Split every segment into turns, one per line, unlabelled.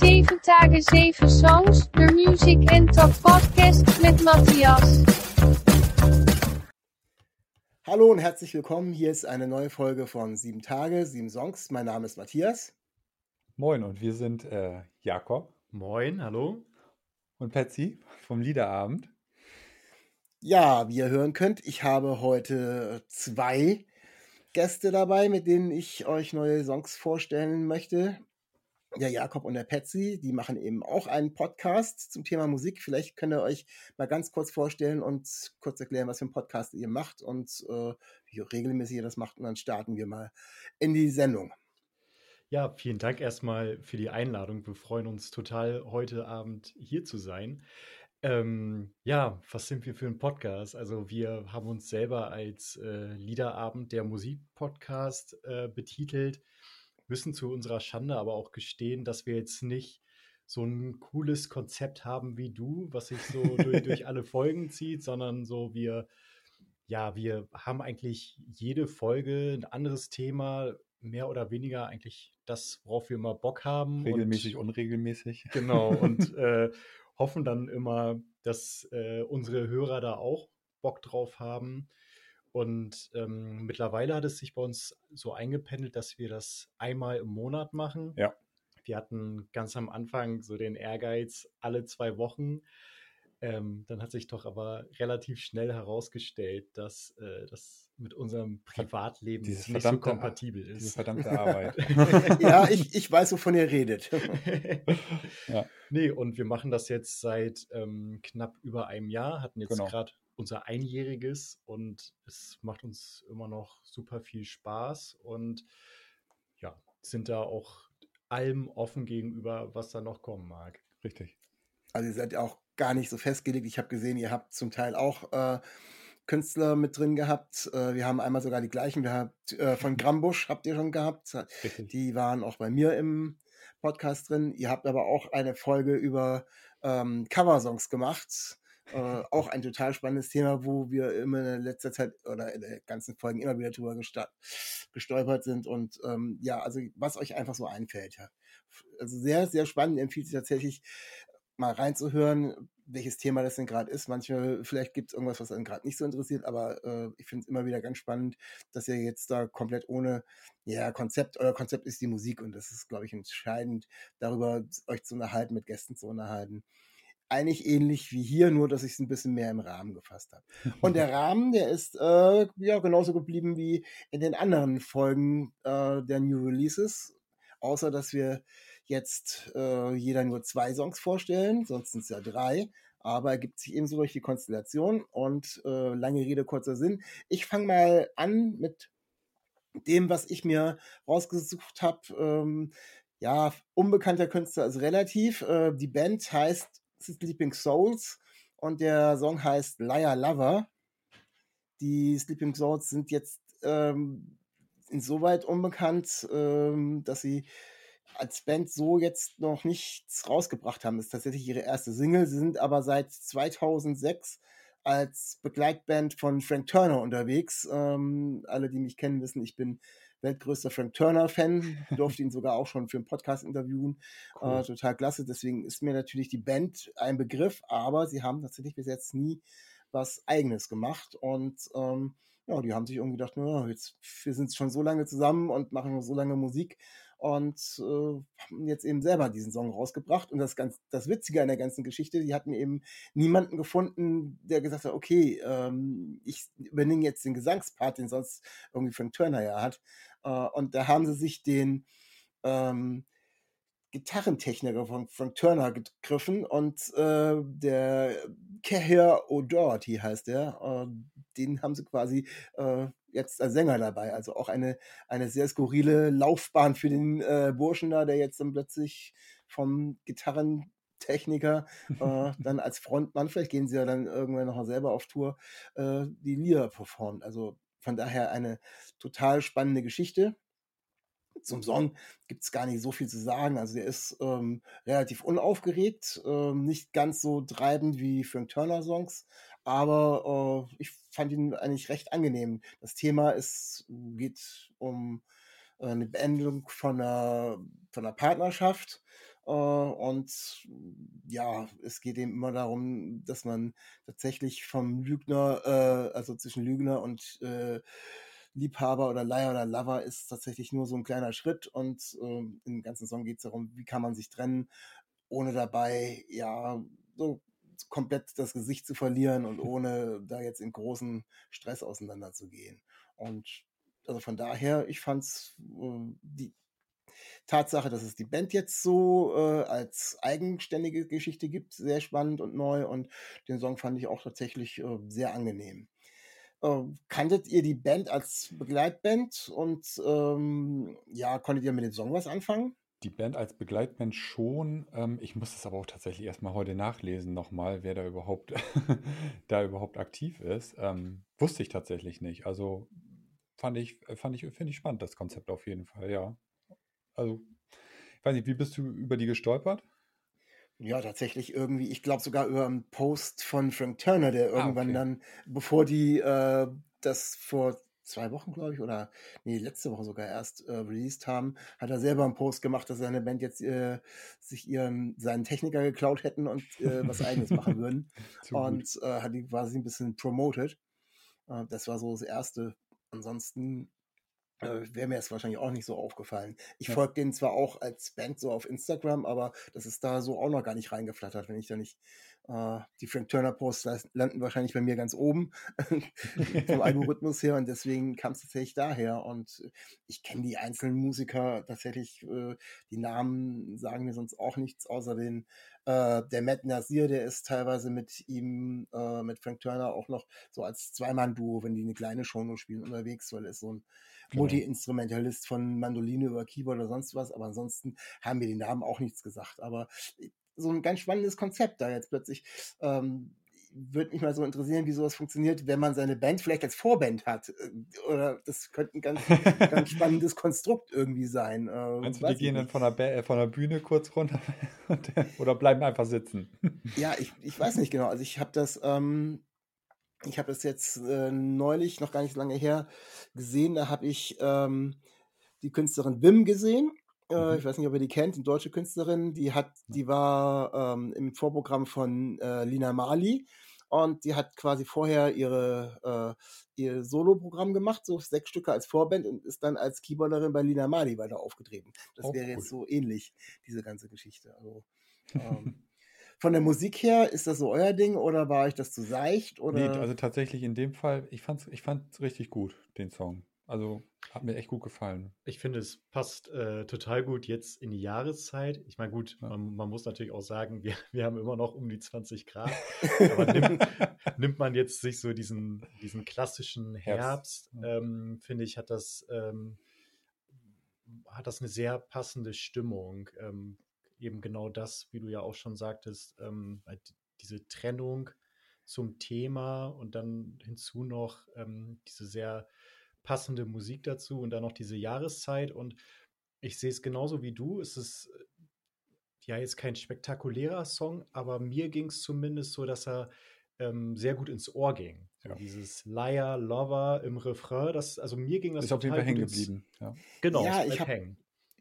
7 Tage 7 Songs, de Music and Talk Podcast mit Matthias.
Hallo und herzlich willkommen. Hier ist eine neue Folge von 7 Tage, 7 Songs. Mein Name ist Matthias.
Moin und wir sind äh, Jakob.
Moin, hallo.
Und Patsy vom Liederabend.
Ja, wie ihr hören könnt, ich habe heute zwei Gäste dabei, mit denen ich euch neue Songs vorstellen möchte. Der Jakob und der Patsy, die machen eben auch einen Podcast zum Thema Musik. Vielleicht könnt ihr euch mal ganz kurz vorstellen und kurz erklären, was für einen Podcast ihr macht und äh, wie regelmäßig ihr das macht. Und dann starten wir mal in die Sendung.
Ja, vielen Dank erstmal für die Einladung. Wir freuen uns total, heute Abend hier zu sein. Ähm, ja, was sind wir für ein Podcast? Also wir haben uns selber als äh, Liederabend der Musikpodcast äh, betitelt, müssen zu unserer Schande aber auch gestehen, dass wir jetzt nicht so ein cooles Konzept haben wie du, was sich so durch, durch alle Folgen zieht, sondern so wir, ja, wir haben eigentlich jede Folge ein anderes Thema, mehr oder weniger eigentlich das, worauf wir immer Bock haben.
Regelmäßig, und, unregelmäßig.
Genau, und äh, hoffen dann immer, dass äh, unsere Hörer da auch Bock drauf haben. Und ähm, mittlerweile hat es sich bei uns so eingependelt, dass wir das einmal im Monat machen.
Ja.
Wir hatten ganz am Anfang so den Ehrgeiz, alle zwei Wochen. Ähm, dann hat sich doch aber relativ schnell herausgestellt, dass äh, das mit unserem Privatleben
Dieses
nicht so kompatibel ist.
Diese verdammte Arbeit.
ja, ich, ich weiß, wovon ihr redet.
ja. Nee, und wir machen das jetzt seit ähm, knapp über einem Jahr, hatten jetzt
Genau.
gerade unser Einjähriges und es macht uns immer noch super viel Spaß und ja, sind da auch allem offen gegenüber, was da noch kommen mag.
Richtig.
Also ihr seid ja auch gar nicht so festgelegt. Ich habe gesehen, ihr habt zum Teil auch äh, Künstler mit drin gehabt. Äh, wir haben einmal sogar die gleichen. Wir habt, äh, von Grambusch habt ihr schon gehabt.
Richtig.
Die waren auch bei mir im Podcast drin. Ihr habt aber auch eine Folge über ähm, Coversongs gemacht. Äh, auch ein total spannendes Thema, wo wir immer in letzter Zeit oder in den ganzen Folgen immer wieder drüber gestolpert sind. Und ähm, ja, also was euch einfach so einfällt. Ja. Also sehr, sehr spannend. Empfiehlt sich tatsächlich mal reinzuhören, welches Thema das denn gerade ist. Manchmal, vielleicht gibt es irgendwas, was einen gerade nicht so interessiert, aber äh, ich finde es immer wieder ganz spannend, dass ihr jetzt da komplett ohne ja, Konzept, euer Konzept ist die Musik und das ist, glaube ich, entscheidend, darüber euch zu unterhalten, mit Gästen zu unterhalten. Eigentlich ähnlich wie hier, nur dass ich es ein bisschen mehr im Rahmen gefasst habe. Und der Rahmen, der ist äh, ja genauso geblieben wie in den anderen Folgen äh, der New Releases, außer dass wir jetzt äh, jeder nur zwei Songs vorstellen, sonst sind es ja drei. Aber ergibt sich ebenso durch die Konstellation und äh, lange Rede, kurzer Sinn. Ich fange mal an mit dem, was ich mir rausgesucht habe. Ähm, ja, unbekannter Künstler ist relativ. Äh, die Band heißt Sleeping Souls und der Song heißt Liar Lover. Die Sleeping Souls sind jetzt ähm, insoweit unbekannt, ähm, dass sie als Band so jetzt noch nichts rausgebracht haben. Das ist tatsächlich ihre erste Single. Sie sind aber seit 2006 als Begleitband von Frank Turner unterwegs. Ähm, alle, die mich kennen, wissen, ich bin weltgrößter Frank Turner-Fan. Durfte ihn sogar auch schon für einen Podcast interviewen.
Cool.
Äh, total klasse. Deswegen ist mir natürlich die Band ein Begriff, aber sie haben tatsächlich bis jetzt nie was Eigenes gemacht. Und ähm, ja, die haben sich irgendwie gedacht, na, jetzt, wir sind schon so lange zusammen und machen so lange Musik und äh, haben jetzt eben selber diesen Song rausgebracht. Und das ganz, das Witzige an der ganzen Geschichte, die hatten eben niemanden gefunden, der gesagt hat, okay, ähm, ich übernehme jetzt den Gesangspart, den sonst irgendwie Frank Turner ja hat. Äh, und da haben sie sich den ähm, Gitarrentechniker von Frank Turner gegriffen und äh, der Keir O'Doherty heißt der, äh, den haben sie quasi äh, jetzt als Sänger dabei. Also auch eine, eine sehr skurrile Laufbahn für den äh, Burschen da, der jetzt dann plötzlich vom Gitarrentechniker äh, dann als Frontmann, vielleicht gehen sie ja dann irgendwann noch mal selber auf Tour, äh, die Lieder performt. Also von daher eine total spannende Geschichte. Zum Song gibt es gar nicht so viel zu sagen. Also der ist ähm, relativ unaufgeregt, ähm, nicht ganz so treibend wie Frank Turner Songs, aber äh, ich fand ihn eigentlich recht angenehm. Das Thema ist, geht um äh, eine Beendigung von einer, von einer Partnerschaft. Äh, und ja, es geht eben immer darum, dass man tatsächlich vom Lügner, äh, also zwischen Lügner und äh, Liebhaber oder Liar oder Lover ist tatsächlich nur so ein kleiner Schritt und äh, im ganzen Song geht es darum, wie kann man sich trennen, ohne dabei ja so komplett das Gesicht zu verlieren und ohne da jetzt in großen Stress auseinanderzugehen. Und also von daher, ich fand's äh, die Tatsache, dass es die Band jetzt so äh, als eigenständige Geschichte gibt, sehr spannend und neu und den Song fand ich auch tatsächlich äh, sehr angenehm. Äh, kanntet ihr die Band als Begleitband und ähm, ja, konntet ihr mit dem Song was anfangen?
Die Band als Begleitband schon. Ähm, ich muss das aber auch tatsächlich erstmal heute nachlesen nochmal, wer da überhaupt, da überhaupt aktiv ist. Ähm, wusste ich tatsächlich nicht. Also fand ich, fand ich, finde ich spannend, das Konzept auf jeden Fall, ja. Also, ich weiß nicht, wie bist du über die gestolpert?
Ja, tatsächlich irgendwie, ich glaube sogar über einen Post von Frank Turner, der
Ah,
irgendwann
okay.
dann, bevor die äh, das vor zwei Wochen, glaube ich, oder nee, letzte Woche sogar erst äh, released haben, hat er selber einen Post gemacht, dass seine Band jetzt äh, sich ihren, seinen Techniker geklaut hätten und äh, was eigenes machen würden. Und äh, hat die quasi ein bisschen promoted. Äh, das war so das Erste. Ansonsten wäre mir das wahrscheinlich auch nicht so aufgefallen. Ich
Ja.
folge denen zwar auch als Band so auf Instagram, aber das ist da so auch noch gar nicht reingeflattert, wenn ich da nicht äh, die Frank Turner Posts landen wahrscheinlich bei mir ganz oben vom Algorithmus her und deswegen kam es tatsächlich daher und äh, ich kenne die einzelnen Musiker tatsächlich, äh, die Namen sagen mir sonst auch nichts, außer den äh, der Matt Nasir, der ist teilweise mit ihm, äh, mit Frank Turner auch noch so als Zweimann-Duo, wenn die eine kleine Show nur spielen, unterwegs, weil er ist so ein
Genau.
Multi-Instrumentalist von Mandoline über Keyboard oder sonst was, aber ansonsten haben mir die Namen auch nichts gesagt. Aber so ein ganz spannendes Konzept da jetzt plötzlich. Ähm, würde mich mal so interessieren, wie sowas funktioniert, wenn man seine Band vielleicht als Vorband hat. Äh, Oder das könnte ein ganz, ganz spannendes Konstrukt irgendwie sein. Äh,
Meinst du, die gehen dann von der, äh, von der Bühne kurz runter äh, oder bleiben einfach sitzen?
Ja, ich, ich weiß nicht genau. Also ich habe das, ähm, ich habe das jetzt äh, neulich, noch gar nicht so lange her, gesehen. Da habe ich ähm, die Künstlerin Wim gesehen. Äh,
Mhm.
ich weiß nicht, ob ihr die kennt, eine deutsche Künstlerin. Die hat, die war ähm, im Vorprogramm von äh, Lina Mali und die hat quasi vorher ihre äh, ihr Soloprogramm gemacht, so sechs Stücke als Vorband und ist dann als Keyboarderin bei Lina Mali weiter aufgetreten. Das
Auch
wäre
cool.
jetzt so ähnlich, diese ganze Geschichte. Also ähm, von der Musik her, ist das so euer Ding oder war ich das zu seicht?
Nee,
Oder?
also tatsächlich in dem Fall, ich fand's, ich fand's richtig gut, den Song. Also hat mir echt gut gefallen.
Ich finde, es passt äh, total gut jetzt in die Jahreszeit. Ich meine, gut,
Ja.
man, man muss natürlich auch sagen, wir, wir haben immer noch um die 20 Grad. Aber nimmt, nimmt man jetzt sich so diesen, diesen klassischen
Herbst,
Herbst,
ja.
ähm, finde ich, hat das, ähm, hat das eine sehr passende Stimmung. Ähm, eben genau das, wie du ja auch schon sagtest, ähm, halt diese Trennung zum Thema und dann hinzu noch ähm, diese sehr passende Musik dazu und dann noch diese Jahreszeit. Und ich sehe es genauso wie du. Es ist äh, ja jetzt kein spektakulärer Song, aber mir ging es zumindest so, dass er ähm, sehr gut ins Ohr ging. So
Ja.
Dieses Liar, Lover im Refrain, das, also mir ging das
Ist auf jeden Fall hängen geblieben. Ja.
Genau,
Ja, ich
hängen.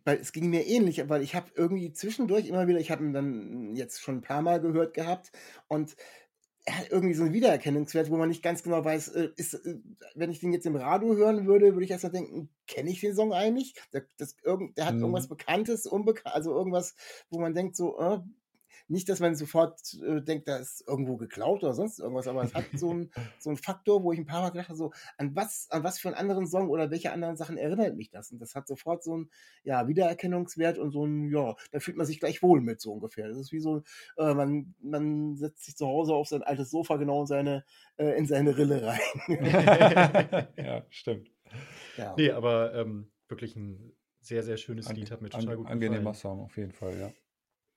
Weil es ging mir ähnlich, weil ich habe irgendwie zwischendurch immer wieder, ich habe ihn dann jetzt schon ein paar Mal gehört gehabt und er hat irgendwie so einen Wiedererkennungswert, wo man nicht ganz genau weiß, äh, ist, äh, wenn ich den jetzt im Radio hören würde, würde ich erstmal denken, kenne ich den Song eigentlich? Der, das, der hat
Mhm.
irgendwas Bekanntes, unbekannt, also irgendwas, wo man denkt so, äh, nicht, dass man sofort äh, denkt, da ist irgendwo geklaut oder sonst irgendwas, aber es hat so einen so einen Faktor, wo ich ein paar Mal gedacht habe, so, an was, an was für einen anderen Song oder welche anderen Sachen erinnert mich das? Und das hat sofort so einen, ja, Wiedererkennungswert und so ein, ja, da fühlt man sich gleich wohl mit, so ungefähr. Das ist wie so, äh, man, man setzt sich zu Hause auf sein altes Sofa genau in seine, äh, in seine Rille rein.
ja, stimmt.
ja.
Nee, aber ähm, wirklich ein sehr, sehr schönes
Ange
Lied, hat mir total gut
angenehmer
gefallen.
Song auf jeden Fall, ja.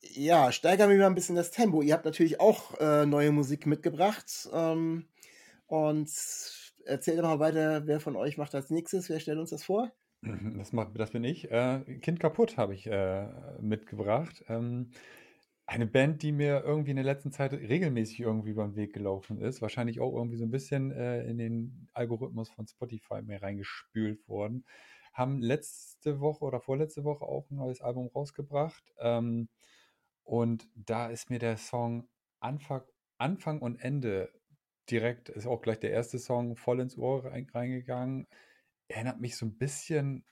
Ja, steigern wir mal ein bisschen das Tempo. Ihr habt natürlich auch äh, neue Musik mitgebracht. Ähm, und erzählt doch mal weiter, wer von euch macht als nächstes? Wer stellt uns das vor?
Das, macht, das bin ich. Äh, kind kaputt habe ich äh, mitgebracht. Ähm, eine Band, die mir irgendwie in der letzten Zeit regelmäßig irgendwie über den Weg gelaufen ist. Wahrscheinlich auch irgendwie so ein bisschen äh, in den Algorithmus von Spotify mehr reingespült worden. Haben letzte Woche oder vorletzte Woche auch ein neues Album rausgebracht. Ähm, Und da ist mir der Song Anfang, Anfang und Ende direkt, ist auch gleich der erste Song voll ins Ohr reingegangen. Erinnert mich so ein bisschen,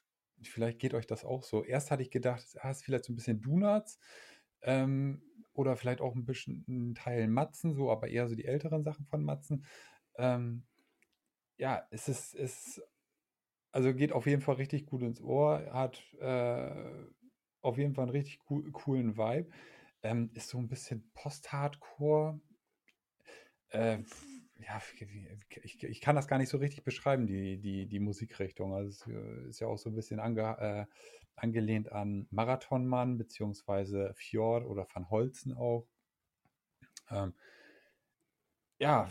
vielleicht geht euch das auch so. Erst hatte ich gedacht, ah, ist vielleicht so ein bisschen Donuts ähm, oder vielleicht auch ein bisschen ein Teil Matzen, so, aber eher so die älteren Sachen von Matzen. Ähm, ja, es ist, es also geht auf jeden Fall richtig gut ins Ohr, hat äh, auf jeden Fall einen richtig cool, coolen Vibe. Ähm, ist so ein bisschen Post-Hardcore. Äh, ja, ich, ich kann das gar nicht so richtig beschreiben, die, die, die Musikrichtung. Also es äh, ist ja auch so ein bisschen ange, äh, angelehnt an Marathonmann beziehungsweise Fjord oder Van Holzen auch. Ähm, ja,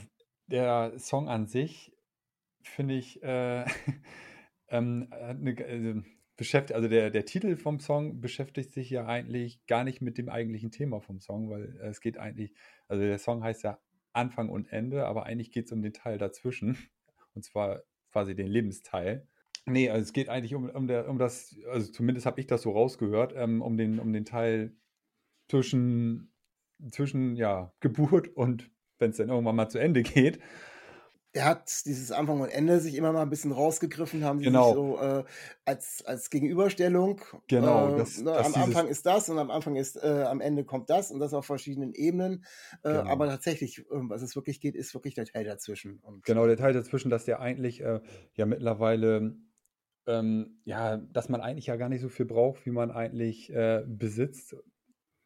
der Song an sich finde ich äh, ähm, eine, äh, beschäftigt, also der, der Titel vom Song beschäftigt sich ja eigentlich gar nicht mit dem eigentlichen Thema vom Song, weil es geht eigentlich, also der Song heißt ja Anfang und Ende, aber eigentlich geht es um den Teil dazwischen. Und zwar quasi den Lebensteil. Nee, also es geht eigentlich um, um, der, um das, also zumindest habe ich das so rausgehört, ähm, um, den, um den Teil zwischen, zwischen ja, Geburt und wenn es dann irgendwann mal zu Ende geht
er hat dieses Anfang und Ende sich immer mal ein bisschen rausgegriffen, haben sie
Genau.
sich so äh, als, als Gegenüberstellung.
Genau,
Äh,
das,
ne,
das
am Anfang ist das und am Anfang ist, äh, am Ende kommt das und das auf verschiedenen Ebenen. Äh, aber
genau.
tatsächlich, ähm, was es wirklich geht, ist wirklich der Teil dazwischen. Und
Genau, der Teil dazwischen, dass der eigentlich äh, ja mittlerweile, ähm, ja, dass man eigentlich ja gar nicht so viel braucht, wie man eigentlich besitzt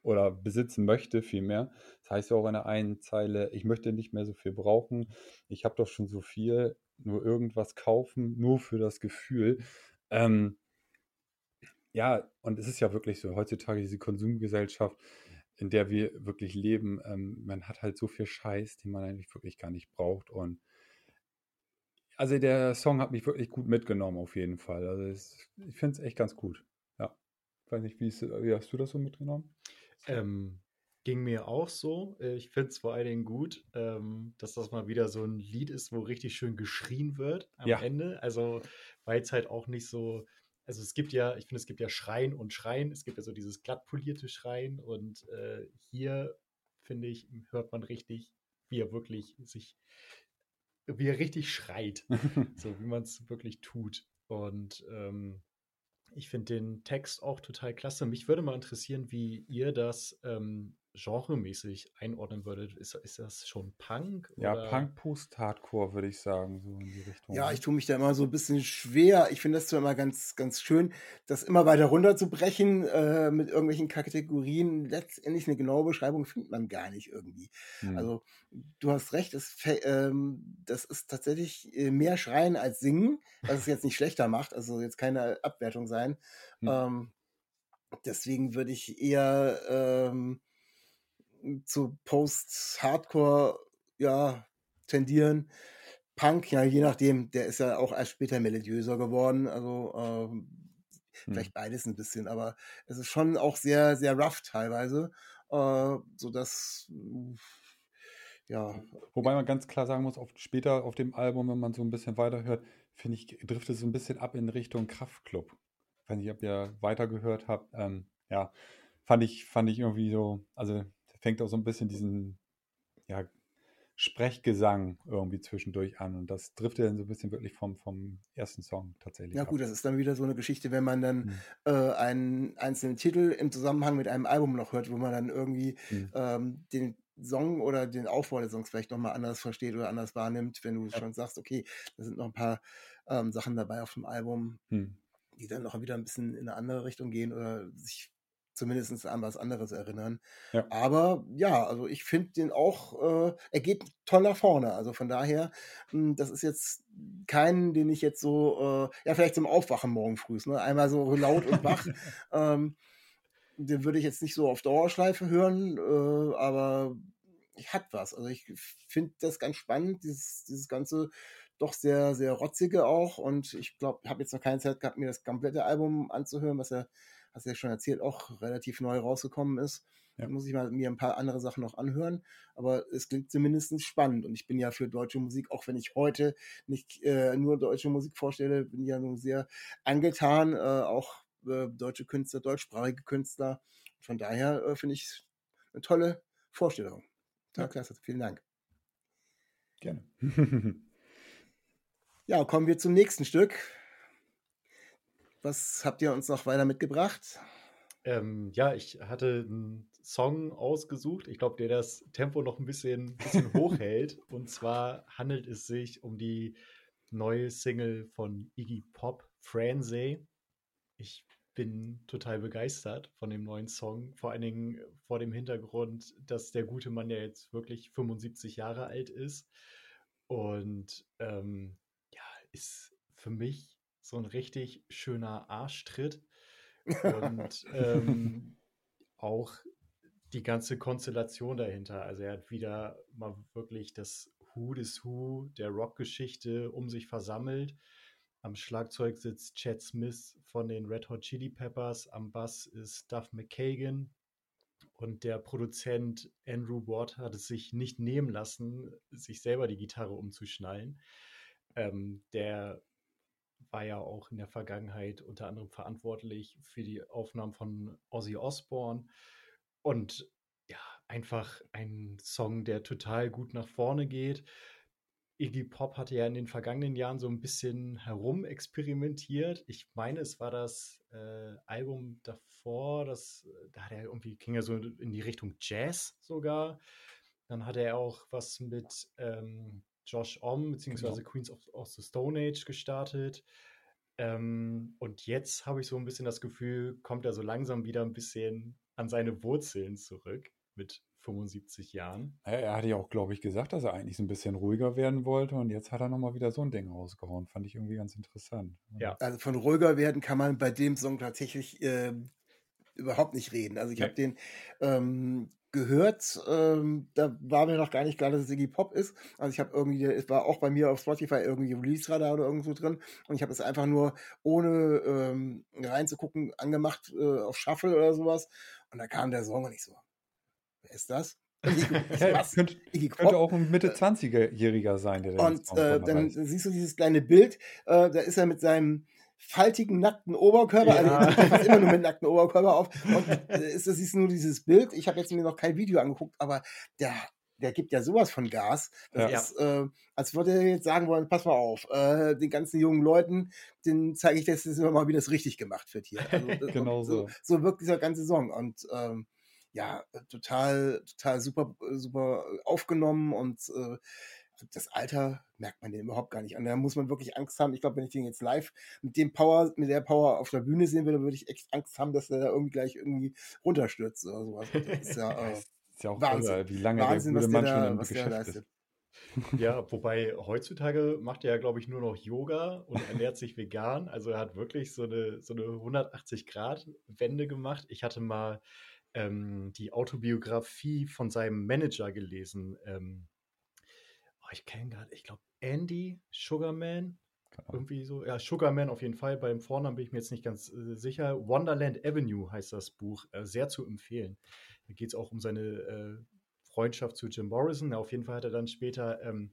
oder besitzen möchte vielmehr. Das heißt ja auch in der einen Zeile, ich möchte nicht mehr so viel brauchen, ich habe doch schon so viel, nur irgendwas kaufen, nur für das Gefühl. Ähm, ja, und es ist ja wirklich so, heutzutage diese Konsumgesellschaft, in der wir wirklich leben, ähm, man hat halt so viel Scheiß, den man eigentlich wirklich gar nicht braucht. Und also der Song hat mich wirklich gut mitgenommen, auf jeden Fall. Also es, ich finde es echt ganz gut. Ja. Weiß nicht, wie, ist, wie hast du das so mitgenommen?
Ähm, ging mir auch so. Äh, Ich finde es vor allen Dingen gut, ähm, dass das mal wieder so ein Lied ist, wo richtig schön geschrien wird am
Ja,
Ende. Also, weil es halt auch nicht so, also es gibt ja, ich finde, es gibt ja Schreien und Schreien. Es gibt ja so dieses glatt polierte Schreien und äh, hier, finde ich, hört man richtig, wie er wirklich sich, wie er richtig schreit, so wie man es wirklich tut. Und ähm, ich finde den Text auch total klasse. Mich würde mal interessieren, wie ihr das ähm, genremäßig einordnen würdet. Ist, ist das schon Punk
ja,
oder?
Punk Post-Hardcore würde ich sagen, so in die Richtung.
Ja,
Ne?
ich tue mich da immer so ein bisschen schwer. Ich finde das zwar immer ganz, ganz schön, das immer weiter runterzubrechen äh, mit irgendwelchen Kategorien. Letztendlich eine genaue Beschreibung findet man gar nicht irgendwie.
Hm.
Also du hast recht, es, ähm, das ist tatsächlich äh, mehr Schreien als Singen, was es jetzt nicht schlechter macht. Also jetzt keine Abwertung sein.
Hm.
Ähm, deswegen würde ich eher ähm, zu Post-Hardcore ja, tendieren. Punk, ja, je nachdem, der ist ja auch erst später melodiöser geworden. Also ähm,
Hm.
vielleicht beides ein bisschen, aber es ist schon auch sehr, sehr rough teilweise. Äh, sodass, ja,
Wobei man ganz klar sagen muss, auf, später auf dem Album, wenn man so ein bisschen weiterhört, finde ich, driftet es so ein bisschen ab in Richtung Kraftklub. Ich weiß nicht, ob ihr weitergehört habt. Ähm, ja, fand ich, fand ich irgendwie so, also fängt auch so ein bisschen diesen, ja, Sprechgesang irgendwie zwischendurch an und das driftet dann so ein bisschen wirklich vom, vom ersten Song tatsächlich
ja
ab.
gut, das ist dann wieder so eine Geschichte, wenn man dann
Hm.
äh, einen einzelnen Titel im Zusammenhang mit einem Album noch hört, wo man dann irgendwie
Hm.
ähm, den Song oder den Aufbau der Songs vielleicht nochmal anders versteht oder anders wahrnimmt, wenn du
Ja.
schon sagst, okay, da sind noch ein paar ähm, Sachen dabei auf dem Album,
Hm.
die dann noch wieder ein bisschen in eine andere Richtung gehen oder sich zumindest an was anderes erinnern.
Ja.
Aber ja, also ich finde den auch, äh, er geht toll nach vorne. Also von daher, mh, das ist jetzt kein, den ich jetzt so, äh, ja, vielleicht zum Aufwachen morgen früh, ne? einmal so laut und wach. ähm, den würde ich jetzt nicht so auf Dauerschleife hören, äh, aber ich hat was. Also ich finde das ganz spannend, dieses, dieses ganze doch sehr, sehr rotzige auch. Und ich glaube, ich habe jetzt noch keine Zeit gehabt, mir das komplette Album anzuhören, was ja, hast du ja schon erzählt, auch relativ neu rausgekommen ist.
Ja.
Da muss ich mal mir ein paar andere Sachen noch anhören. Aber es klingt zumindest spannend. Und ich bin ja für deutsche Musik, auch wenn ich heute nicht äh, nur deutsche Musik vorstelle, bin ja nun sehr angetan, äh, auch äh, deutsche Künstler, deutschsprachige Künstler. Von daher äh, finde ich eine tolle Vorstellung. Ja, klasse. Vielen Dank.
Gerne.
ja, kommen wir zum nächsten Stück. Was habt ihr uns noch weiter mitgebracht?
Ähm, ja, ich hatte einen Song ausgesucht, ich glaube, der das Tempo noch ein bisschen, bisschen hochhält. Und zwar handelt es sich um die neue Single von Iggy Pop, Franze. Ich bin total begeistert von dem neuen Song, vor allen Dingen vor dem Hintergrund, dass der gute Mann ja jetzt wirklich 75 Jahre alt ist. Und ähm, ja, ist für mich so ein richtig schöner Arschtritt. Und ähm, auch die ganze Konstellation dahinter. Also er hat wieder mal wirklich das Who des Who der Rockgeschichte um sich versammelt. Am Schlagzeug sitzt Chad Smith von den Red Hot Chili Peppers, am Bass ist Duff McKagan und der Produzent Andrew Watt hat es sich nicht nehmen lassen, sich selber die Gitarre umzuschnallen. Ähm, der war ja auch in der Vergangenheit unter anderem verantwortlich für die Aufnahmen von Ozzy Osbourne. Und ja, einfach ein Song, der total gut nach vorne geht. Iggy Pop hatte ja in den vergangenen Jahren so ein bisschen herumexperimentiert. Ich meine, es war das äh, Album davor, das, da hat er irgendwie, ging er so in die Richtung Jazz sogar. Dann hatte er auch was mit ähm, Josh Om, beziehungsweise genau. Queens of, of, the Stone Age gestartet. Ähm, und jetzt habe ich so ein bisschen das Gefühl, kommt er so langsam wieder ein bisschen an seine Wurzeln zurück mit 75 Jahren.
Ja, er hatte ja auch, glaube ich, gesagt, dass er eigentlich so ein bisschen ruhiger werden wollte und jetzt hat er nochmal wieder so ein Ding rausgehauen. Fand ich irgendwie ganz interessant.
Ja. Also von ruhiger werden kann man bei dem Song tatsächlich äh, überhaupt nicht reden. Also ich nee. habe den ähm, gehört, ähm, da war mir noch gar nicht klar, dass es Iggy Pop ist. Also ich habe irgendwie, es war auch bei mir auf Spotify irgendwie Release-Radar oder irgendwo drin und ich habe es einfach nur ohne ähm, reinzugucken angemacht äh, auf Shuffle oder sowas und da kam der Song und ich so, wer ist das?
ja, könnte, könnte, auch ein Mitte 20-Jähriger sein,
der Und äh, dann siehst du dieses kleine Bild, äh, da ist er mit seinem faltigen, nackten Oberkörper, ja. also fast immer nur mit nackten Oberkörper auf. Und äh, ist, das ist nur dieses Bild. Ich habe jetzt mir noch kein Video angeguckt, aber der, der gibt ja sowas von Gas. Das ja. ist, äh, als würde er jetzt sagen wollen, pass mal auf, äh, den ganzen jungen Leuten, den zeige ich das jetzt immer mal, wie das richtig gemacht wird hier. Also,
genau
so. so. wirkt dieser ganze Song. Und ähm, ja, total, total super, super aufgenommen und äh, das Alter merkt man den überhaupt gar nicht an. Da muss man wirklich Angst haben. Ich glaube, wenn ich den jetzt live mit dem Power, mit der Power auf der Bühne sehen würde, würde ich echt Angst haben, dass er da irgendwie gleich irgendwie runterstürzt oder sowas. Das ist ja, äh, ist
ja auch Wahnsinn. Irre, wie lange Wahnsinn, der gute Mann schon im Geschäft ist.
Ja, wobei heutzutage macht er ja, glaube ich, nur noch Yoga und ernährt sich vegan. Also er hat wirklich so eine, so eine 180-Grad-Wende gemacht. Ich hatte mal ähm, die Autobiografie von seinem Manager gelesen. Ähm, oh, ich kenne gerade, ich glaube, Andy Sugarman. Genau. Irgendwie so, ja, Sugarman auf jeden Fall. Beim Vornamen bin ich mir jetzt nicht ganz äh, sicher. Wonderland Avenue heißt das Buch. Äh, sehr zu empfehlen. Da geht es auch um seine äh, Freundschaft zu Jim Morrison. Ja, auf jeden Fall hat er dann später ähm,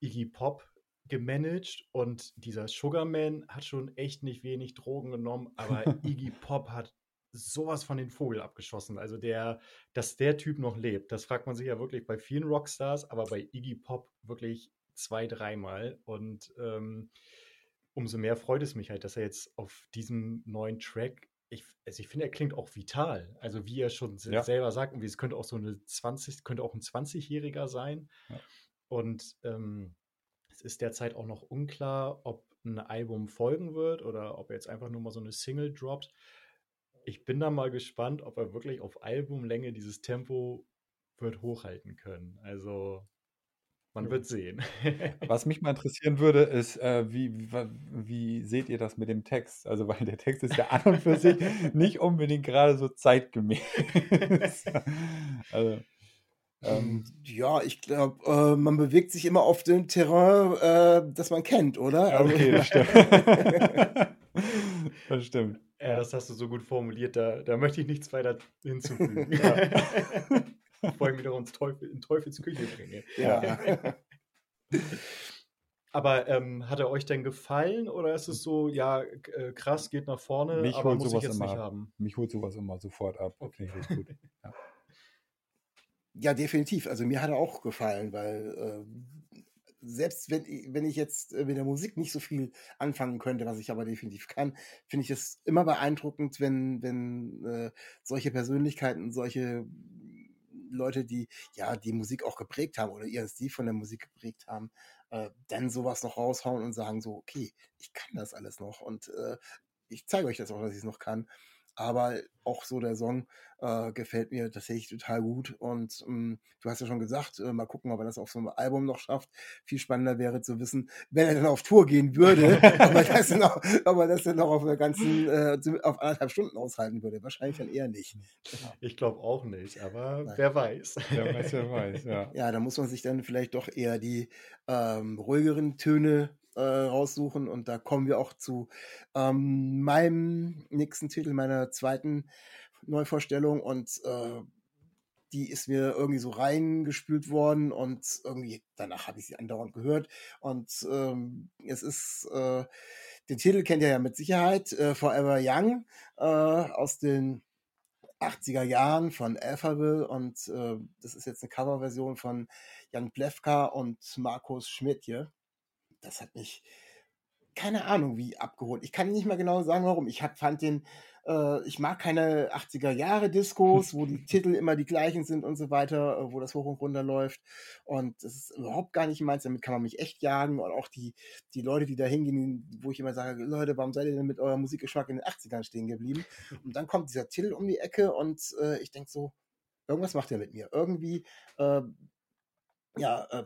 Iggy Pop gemanagt und dieser Sugarman hat schon echt nicht wenig Drogen genommen, aber Iggy Pop hat sowas von den Vogel abgeschossen. Also der, dass der Typ noch lebt, das fragt man sich ja wirklich bei vielen Rockstars, aber bei Iggy Pop wirklich zwei, dreimal. Und ähm, umso mehr freut es mich halt, dass er jetzt auf diesem neuen Track, ich, also ich finde, er klingt auch vital. Also wie er schon ja. selber sagt, und wie es könnte auch so eine 20, könnte auch ein 20-Jähriger sein. Ja. Und ähm, es ist derzeit auch noch unklar, ob ein Album folgen wird oder ob er jetzt einfach nur mal so eine Single droppt ich bin da mal gespannt, ob er wirklich auf Albumlänge dieses Tempo wird hochhalten können. Also man wird sehen.
Was mich mal interessieren würde, ist, äh, wie, wie, wie, seht ihr das mit dem Text? Also, weil der Text ist ja an und für sich nicht unbedingt gerade so zeitgemäß.
also, ähm, ja, ich glaube, äh, man bewegt sich immer auf dem Terrain, äh, das man kennt, oder?
Ja, okay, das stimmt. das stimmt.
Ja, das hast du so gut formuliert, da, da möchte ich nichts weiter hinzufügen. Ja. Bevor ich wieder ins Teufel, in Teufels Küche bringe. Ja. Aber ähm, hat er euch denn gefallen oder ist es so, ja, äh, krass, geht nach vorne,
mich aber muss ich jetzt immer, nicht haben? Mich holt sowas immer sofort ab. Okay. gut. Ja.
ja, definitiv. Also mir hat er auch gefallen, weil äh, selbst wenn, wenn ich jetzt äh, mit der Musik nicht so viel anfangen könnte, was ich aber definitiv kann, finde ich es immer beeindruckend, wenn, wenn äh, solche Persönlichkeiten, solche Leute, die ja die Musik auch geprägt haben oder ihren Stil von der Musik geprägt haben, äh, dann sowas noch raushauen und sagen so, okay, ich kann das alles noch und äh, ich zeige euch das auch, dass ich es noch kann. Aber auch so der Song äh, gefällt mir tatsächlich total gut. Und ähm, du hast ja schon gesagt, äh, mal gucken, ob er das auf so einem Album noch schafft. Viel spannender wäre zu wissen, wenn er dann auf Tour gehen würde, ob, er das dann auch, ob er das dann noch auf einer ganzen, äh, auf anderthalb Stunden aushalten würde. Wahrscheinlich dann eher nicht.
Ich glaube auch nicht, aber Nein. wer weiß.
Wer weiß, wer weiß, ja.
Ja, da muss man sich dann vielleicht doch eher die ähm, ruhigeren Töne äh, raussuchen. Und da kommen wir auch zu ähm, meinem nächsten Titel, meiner zweiten Neuvorstellung. Und äh, die ist mir irgendwie so reingespült worden und irgendwie danach habe ich sie andauernd gehört. Und ähm, es ist, äh, den Titel kennt ihr ja mit Sicherheit, äh, Forever Young äh, aus den 80er Jahren von Alphaville und äh, das ist jetzt eine Coverversion von Jan Plewka und Markus Schmidt hier das hat mich, keine Ahnung, wie abgeholt. Ich kann nicht mal genau sagen, warum. Ich hab, fand den, äh, ich mag keine 80er Jahre Diskos, wo die Titel immer die gleichen sind und so weiter, äh, wo das hoch und runter läuft. Und das ist überhaupt gar nicht meins. Damit kann man mich echt jagen. Und auch die, die Leute, die da hingehen, wo ich immer sage, Leute, warum seid ihr denn mit eurem Musikgeschmack in den 80ern stehen geblieben? Und dann kommt dieser Titel um die Ecke und äh, ich denke so, irgendwas macht er mit mir. Irgendwie, äh, ja, äh,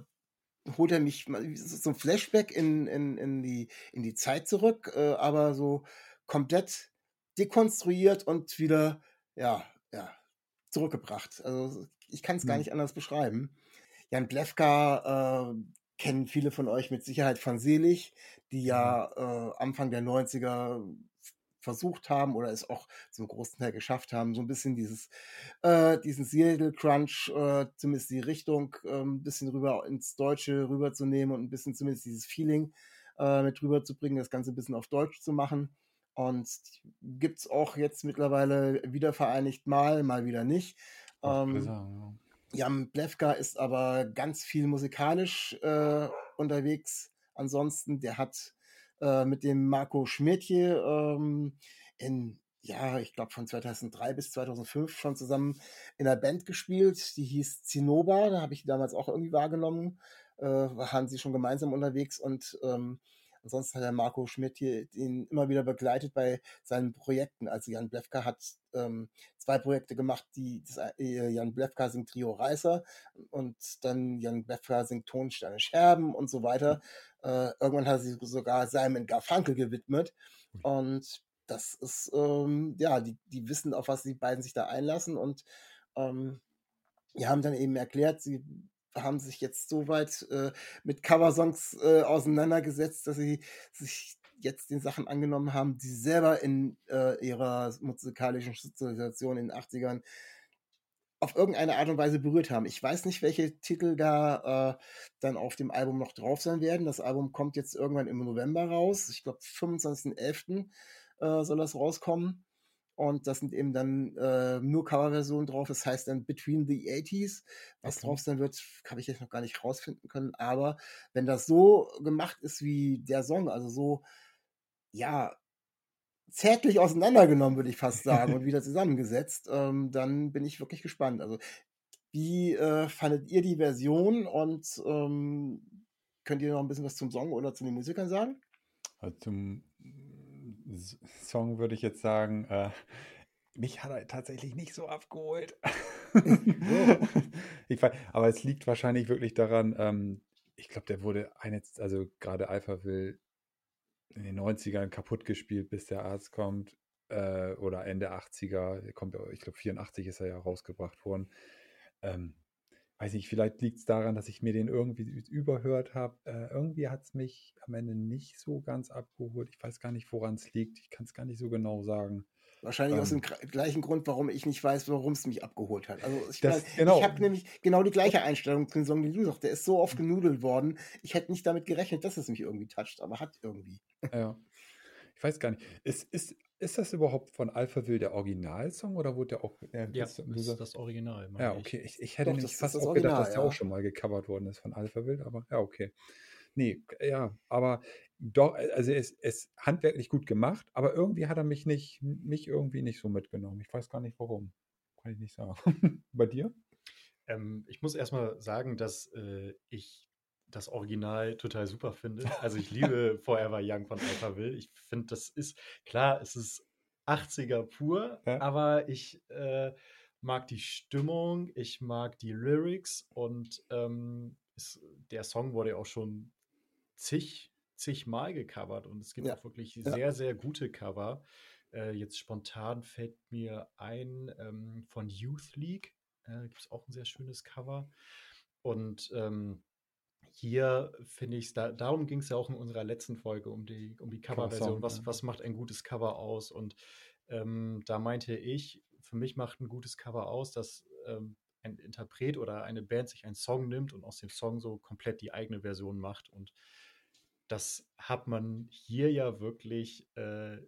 holt er mich so ein Flashback in, in, in, die, in die Zeit zurück, äh, aber so komplett dekonstruiert und wieder, ja, ja, zurückgebracht. Also ich kann es gar hm. nicht anders beschreiben. Jan Blefka äh, kennen viele von euch mit Sicherheit von Selig, die ja äh, Anfang der 90er versucht haben oder es auch zum großen Teil geschafft haben, so ein bisschen dieses, äh, diesen Seattle Crunch, äh, zumindest die Richtung äh, ein bisschen rüber ins Deutsche rüberzunehmen und ein bisschen zumindest dieses Feeling äh, mit rüberzubringen, das Ganze ein bisschen auf Deutsch zu machen. Und gibt es auch jetzt mittlerweile wieder vereinigt mal, mal wieder nicht. Ähm, sagen, ja. Jan Blefka ist aber ganz viel musikalisch äh, unterwegs. Ansonsten, der hat äh, mit dem Marco Schmidtje ähm, in, ja, ich glaube von 2003 bis 2005 schon zusammen in einer Band gespielt, die hieß Zinnober, da habe ich die damals auch irgendwie wahrgenommen, äh, waren sie schon gemeinsam unterwegs und ähm, Ansonsten hat der Marco Schmidt hier ihn immer wieder begleitet bei seinen Projekten. Also Jan Blefka hat ähm, zwei Projekte gemacht, die das, äh, Jan Blefka singt Trio Reißer und dann Jan Blefka singt Tonsteine Scherben und so weiter. Äh, irgendwann hat er sich sogar Simon Garfunkel gewidmet. Und das ist, ähm, ja, die, die wissen, auf was die beiden sich da einlassen und ähm, die haben dann eben erklärt, sie haben sich jetzt so weit äh, mit Coversongs äh, auseinandergesetzt, dass sie sich jetzt den Sachen angenommen haben, die sie selber in äh, ihrer musikalischen Sozialisation in den 80ern auf irgendeine Art und Weise berührt haben. Ich weiß nicht, welche Titel da äh, dann auf dem Album noch drauf sein werden. Das Album kommt jetzt irgendwann im November raus. Ich glaube, 25.11. Äh, soll das rauskommen. Und das sind eben dann äh, nur Coverversionen drauf. Das heißt dann Between the 80s. Was okay. drauf sein wird, habe ich jetzt noch gar nicht rausfinden können. Aber wenn das so gemacht ist wie der Song, also so, ja, zärtlich auseinandergenommen, würde ich fast sagen, und wieder zusammengesetzt, ähm, dann bin ich wirklich gespannt. Also, wie äh, fandet ihr die Version und ähm, könnt ihr noch ein bisschen was zum Song oder zu den Musikern sagen?
Also zum Song würde ich jetzt sagen, äh, mich hat er tatsächlich nicht so abgeholt. ich weiß, aber es liegt wahrscheinlich wirklich daran, ähm, ich glaube, der wurde eine, also gerade Alpha will in den 90ern kaputt gespielt, bis der Arzt kommt. Äh, oder Ende 80er, kommt, ich glaube 84 ist er ja rausgebracht worden. Ähm, weiß nicht, vielleicht liegt es daran, dass ich mir den irgendwie überhört habe. Äh, irgendwie hat es mich am Ende nicht so ganz abgeholt. Ich weiß gar nicht, woran es liegt. Ich kann es gar nicht so genau sagen.
Wahrscheinlich ähm, aus dem gleichen Grund, warum ich nicht weiß, warum es mich abgeholt hat. Also ich, das, genau. ich habe nämlich genau die gleiche Einstellung zum Song wie du sagst. Der ist so oft genudelt worden. Ich hätte nicht damit gerechnet, dass es mich irgendwie toucht, aber hat irgendwie.
Ja. Ich weiß gar nicht. Es ist ist das überhaupt von Alphaville der Originalsong oder wurde der auch. Äh,
Ja,
das,
ist das Original,
ja,
meine ich.
okay. Ich, ich hätte
Doch, ist
fast auch gedacht,
Original,
dass der auch schon mal gecovert worden ist von Alphaville, aber ja, okay. Nee, ja, aber doch, also es ist handwerklich gut gemacht, aber irgendwie hat er mich nicht, mich irgendwie nicht so mitgenommen. Ich weiß gar nicht warum. Kann ich nicht sagen. Bei dir?
Ähm, ich muss erstmal sagen, dass äh, ich das Original total super finde. Also ich liebe Forever Young von Alphaville. Ich finde, das ist, klar, es ist 80er pur,
Ja.
aber ich äh, mag die Stimmung, ich mag die Lyrics und ähm, es, der Song wurde ja auch schon zig, zig Mal gecovert und es gibt
Ja.
auch wirklich
Ja.
sehr, sehr gute Cover. Äh, jetzt spontan fällt mir ein ähm, von Youth League. Äh, gibt es auch ein sehr schönes Cover. Und ähm, hier finde ich es, da, darum ging es ja auch in unserer letzten Folge um die, um die Coverversion. Was, was macht ein gutes Cover aus? Und ähm, da meinte ich, für mich macht ein gutes Cover aus, dass ähm, ein Interpret oder eine Band sich einen Song nimmt und aus dem Song so komplett die eigene Version macht. Und das hat man hier ja wirklich äh,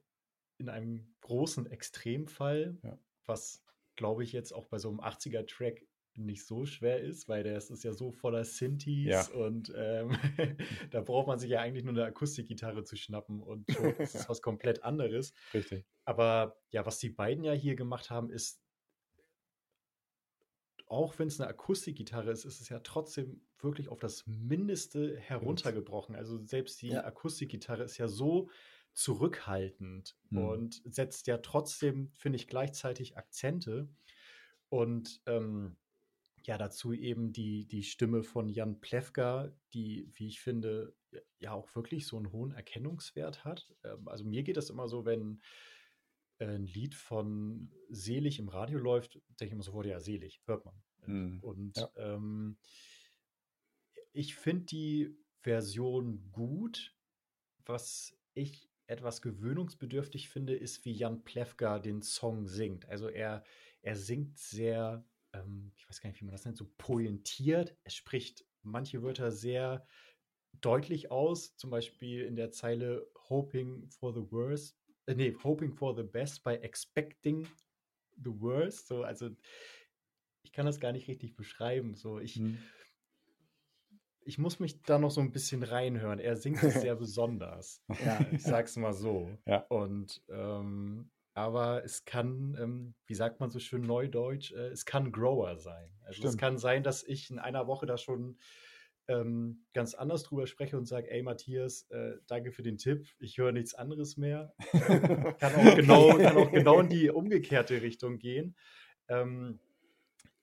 in einem großen Extremfall,
Ja.
was glaube ich jetzt auch bei so einem 80er-Track nicht so schwer ist, weil das ist ja so voller Synthes
Ja.
und ähm, da braucht man sich ja eigentlich nur eine Akustikgitarre zu schnappen und schon ist es was komplett anderes.
Richtig.
Aber ja, was die beiden ja hier gemacht haben, ist, auch wenn es eine Akustikgitarre ist, ist es ja trotzdem wirklich auf das Mindeste heruntergebrochen. Also selbst die
Ja.
Akustikgitarre ist ja so zurückhaltend
Hm.
und setzt ja trotzdem, finde ich, gleichzeitig Akzente. Und ähm, ja, dazu eben die, die Stimme von Jan Plewka, die, wie ich finde, ja auch wirklich so einen hohen Erkennungswert hat. Ähm, also mir geht das immer so, wenn äh, ein Lied von Selig im Radio läuft, denke ich immer sofort, ja, Selig, hört man.
Hm.
Und
Ja.
ähm, ich finde die Version gut. Was ich etwas gewöhnungsbedürftig finde, ist, wie Jan Plewka den Song singt. Also er, er singt sehr, ähm, ich weiß gar nicht, wie man das nennt, so pointiert. Er spricht manche Wörter sehr deutlich aus, zum Beispiel in der Zeile Hoping for the worst, äh, nee, Hoping for the best by expecting the worst. So, also ich kann das gar nicht richtig beschreiben. So, ich,
Hm.
ich muss mich da noch so ein bisschen reinhören. Er singt es sehr besonders.
Ja.
Ich sag's mal so.
Ja.
Und ähm, aber es kann, ähm, wie sagt man so schön neudeutsch, äh, es kann Grower sein. Also es
Stimmt.
kann sein, dass ich in einer Woche da schon ähm, ganz anders drüber spreche und sage, ey Matthias, äh, danke für den Tipp, ich höre nichts anderes mehr. Kann, auch genau, kann auch genau in die umgekehrte Richtung gehen. Ähm,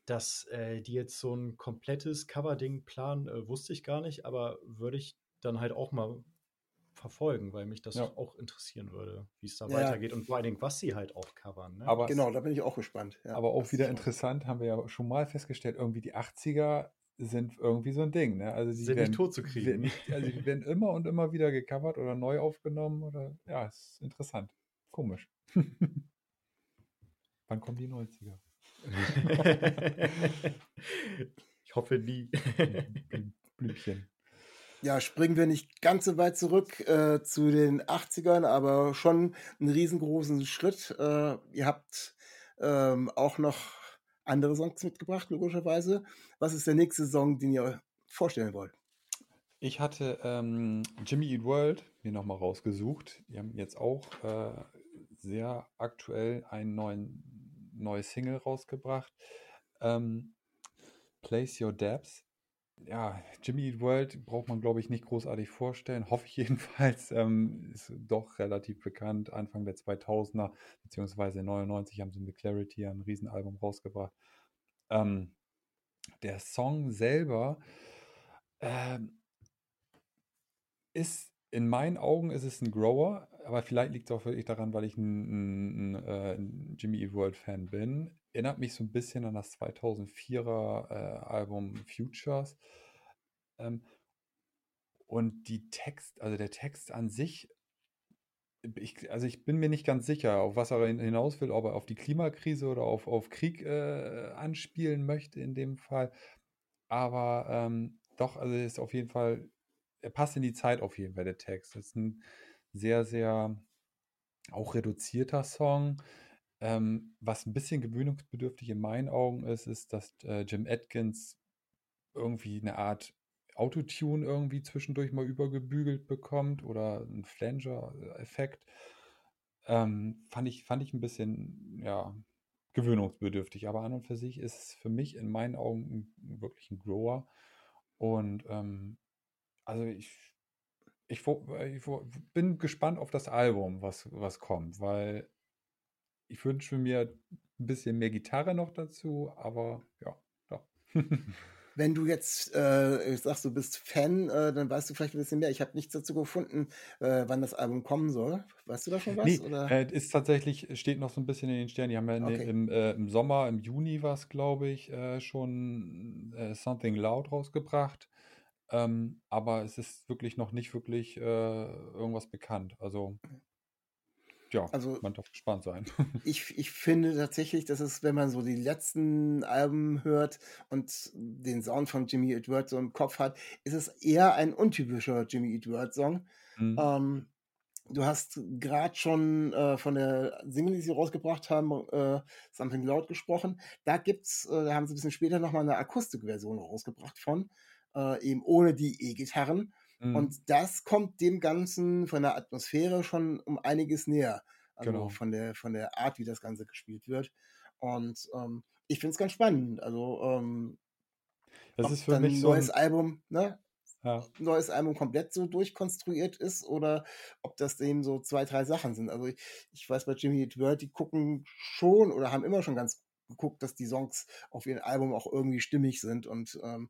dass äh, die jetzt so ein komplettes Cover-Ding planen, äh, wusste ich gar nicht, aber würde ich dann halt auch mal verfolgen, weil mich das
Ja.
auch interessieren würde, wie es da
Ja.
weitergeht und vor allen Dingen, was sie halt auch covern. Ne?
Aber,
Genau, da bin ich auch gespannt. Ja,
aber auch
das
wieder interessant, haben wir ja schon mal festgestellt, irgendwie die 80er sind irgendwie so ein Ding. Ne? Also die
Sind nicht
werden,
tot zu kriegen.
werden- Also die werden immer und immer wieder gecovert oder neu aufgenommen. Oder ja, ist interessant. Komisch. Wann kommen die 90er?
ich hoffe nie.
Blü- Blümchen.
Ja, springen wir nicht ganz so weit zurück äh, zu den 80ern, aber schon einen riesengroßen Schritt. Äh, ihr habt ähm, auch noch andere Songs mitgebracht, logischerweise. Was ist der nächste Song, den ihr vorstellen wollt?
Ich hatte ähm, Jimmy Eat World mir nochmal rausgesucht. Die haben jetzt auch äh, sehr aktuell ein neuen, neues Single rausgebracht. Ähm, Place Your Debts. Ja, Jimmy Eat World braucht man, glaube ich, nicht großartig vorstellen. Hoffe ich jedenfalls. Ähm, ist doch relativ bekannt. Anfang der 2000er, beziehungsweise 99 haben sie mit Clarity ein Riesenalbum rausgebracht. Ähm, der Song selber ähm, ist in meinen Augen ist es ein Grower, aber vielleicht liegt es auch wirklich daran, weil ich ein, ein, äh, ein Jimmy Eat World Fan bin. Erinnert mich so ein bisschen an das 2004er äh, Album Futures. Ähm, und die Text, also der Text an sich, ich, also ich bin mir nicht ganz sicher, auf was er hin- hinaus will, ob er auf die Klimakrise oder auf, auf Krieg äh, anspielen möchte in dem Fall. Aber ähm, doch, also ist auf jeden Fall, er passt in die Zeit auf jeden Fall, der Text. Das ist ein sehr, sehr auch reduzierter Song. Ähm, was ein bisschen gewöhnungsbedürftig in meinen Augen ist, ist, dass äh, Jim Atkins irgendwie eine Art Autotune irgendwie zwischendurch mal übergebügelt bekommt oder ein Flanger-Effekt. Ähm, fand ich, fand ich ein bisschen, ja, gewöhnungsbedürftig. Aber an und für sich ist es für mich in meinen Augen ein, wirklich ein Grower. Und ähm, also ich, ich, ich, bin gespannt auf das Album, was, was kommt, weil ich wünsche mir ein bisschen mehr Gitarre noch dazu, aber ja, doch.
Wenn du jetzt äh, sagst, du bist Fan, äh, dann weißt du vielleicht ein bisschen mehr. Ich habe nichts dazu gefunden, äh, wann das Album kommen soll. Weißt du da schon was?
Nee, äh, ist tatsächlich, steht noch so ein bisschen in den Sternen. Die haben ja in, okay. im, äh, im, Sommer, im Juni war es, glaube ich, äh, schon Something Loud rausgebracht. Ähm, aber es ist wirklich noch nicht wirklich irgendwas bekannt. Also ja, also, man darf gespannt sein.
ich, ich finde tatsächlich, dass es, wenn man so die letzten Alben hört und den Sound von Jimmy Eat World so im Kopf hat, ist es eher ein untypischer Jimmy Eat World Song. Mhm. Ähm, du hast gerade schon äh, von der Single, die sie rausgebracht haben, äh, Something Loud gesprochen. Da gibt's, äh, da haben sie ein bisschen später nochmal eine Akustikversion rausgebracht von, äh, eben ohne die E-Gitarren. Mhm. Und das kommt dem Ganzen von der Atmosphäre schon um einiges näher. Also genau. von, der, von der Art, wie das Ganze gespielt wird. Und ähm, ich finde es ganz spannend. Also, ähm,
das ist für mich ein
neues so ein... Album, ne? Ja. neues Album komplett so durchkonstruiert ist oder ob das eben so zwei, drei Sachen sind. Also ich, ich weiß bei Jimmy Eat World, die gucken schon oder haben immer schon ganz geguckt, dass die Songs auf ihrem Album auch irgendwie stimmig sind und ähm,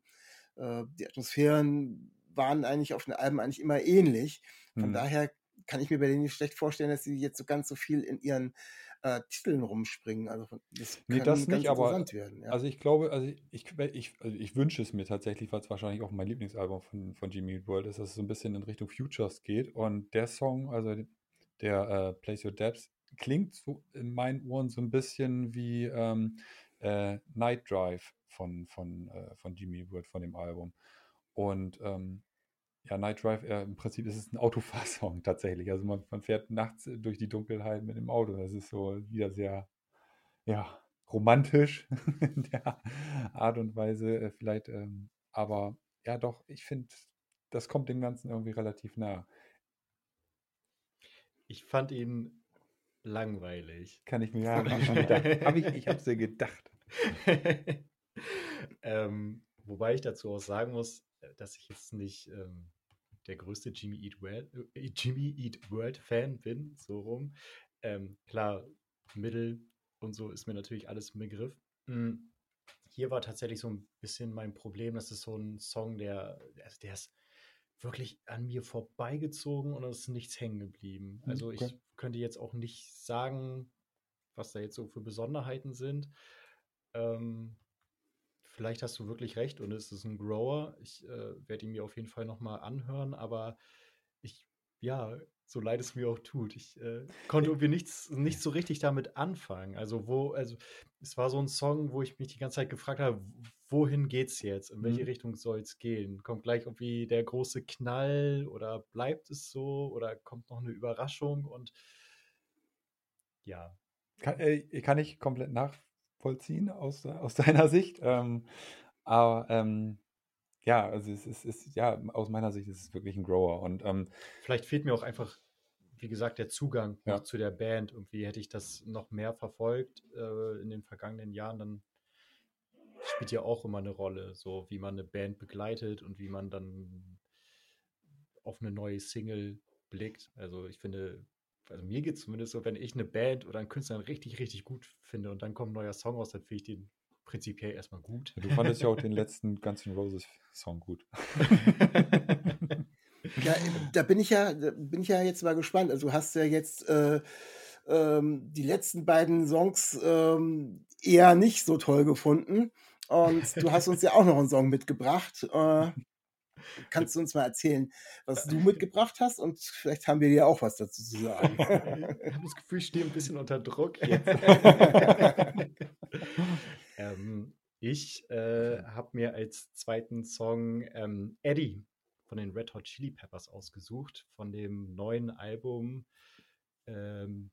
äh, die Atmosphären waren eigentlich auf den Alben eigentlich immer ähnlich. Von mhm. daher kann ich mir bei denen nicht schlecht vorstellen, dass sie jetzt so ganz so viel in ihren äh, Titeln rumspringen. Also
das kann nee, das nicht, aber werden, ja. also ich glaube, also ich, ich, also ich wünsche es mir tatsächlich, weil es wahrscheinlich auch mein Lieblingsalbum von, von Jimmy World ist, dass es so ein bisschen in Richtung Futures geht. Und der Song, also der äh, Place Your Depths, klingt so in meinen Ohren so ein bisschen wie ähm, äh, Night Drive von, von, äh, von Jimmy World, von dem Album. Und ähm, ja, Night Drive, äh, im Prinzip ist es ein Autofahrsong tatsächlich. Also man, man fährt nachts durch die Dunkelheit mit dem Auto. Das ist so wieder sehr, ja, romantisch in der Art und Weise äh, vielleicht. Ähm, aber ja, doch, ich finde, das kommt dem Ganzen irgendwie relativ nah.
Ich fand ihn langweilig.
Kann ich mir ja hab ich, ich habe es dir gedacht.
ähm, wobei ich dazu auch sagen muss, äh, dass ich jetzt nicht ähm, der größte Jimmy Eat World, äh, Jimmy Eat World Fan bin, so rum. Ähm, klar, Mittel und so ist mir natürlich alles im Begriff. Mhm. Hier war tatsächlich so ein bisschen mein Problem, das ist so ein Song, der, also der ist wirklich an mir vorbeigezogen und es ist nichts hängen geblieben. Hm, also okay. ich könnte jetzt auch nicht sagen, was da jetzt so für Besonderheiten sind. Ähm, vielleicht hast du wirklich recht und es ist ein Grower. Ich äh, werde ihn mir auf jeden Fall nochmal anhören, aber ich, ja, so leid es mir auch tut, ich äh, konnte irgendwie nichts, nicht so richtig damit anfangen. Also, wo, also, es war so ein Song, wo ich mich die ganze Zeit gefragt habe, wohin geht's jetzt? In welche mhm. Richtung soll es gehen? Kommt gleich irgendwie der große Knall oder bleibt es so oder kommt noch eine Überraschung und ja.
Kann, äh, kann ich komplett nach, vollziehen aus, aus deiner Sicht. Ähm, aber ähm, ja, also es ist, ist, ja, aus meiner Sicht ist es wirklich ein Grower. Und ähm,
vielleicht fehlt mir auch einfach, wie gesagt, der Zugang ja. zu der Band. Irgendwie hätte ich das noch mehr verfolgt äh, in den vergangenen Jahren, dann spielt ja auch immer eine Rolle, so wie man eine Band begleitet und wie man dann auf eine neue Single blickt. Also ich finde, also mir geht es zumindest so, wenn ich eine Band oder einen Künstler richtig, richtig gut finde und dann kommt ein neuer Song raus, dann finde ich den prinzipiell erstmal gut.
Du fandest ja auch den letzten Guns N' Roses Song gut.
ja, da bin ich ja, bin ich ja jetzt mal gespannt. Also du hast ja jetzt äh, ähm, die letzten beiden Songs ähm, eher nicht so toll gefunden. Und du hast uns ja auch noch einen Song mitgebracht. Äh, Kannst du uns mal erzählen, was du mitgebracht hast und vielleicht haben wir dir auch was dazu zu sagen.
ich habe das Gefühl, ich stehe ein bisschen unter Druck jetzt. ähm, ich äh, habe mir als zweiten Song ähm, Eddie von den Red Hot Chili Peppers ausgesucht, von dem neuen Album ähm,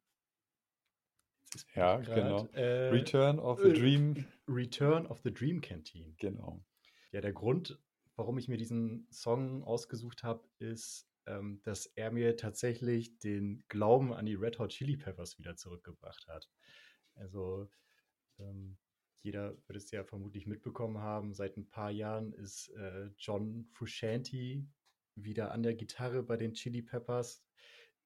ja, grad, genau. Äh, Return of the äh, Dream.
Return of the Dream Canteen.
Genau.
Ja, der Grund, warum ich mir diesen Song ausgesucht habe, ist, ähm, dass er mir tatsächlich den Glauben an die Red Hot Chili Peppers wieder zurückgebracht hat. Also ähm, jeder wird es ja vermutlich mitbekommen haben, seit ein paar Jahren ist äh, John Frusciante wieder an der Gitarre bei den Chili Peppers,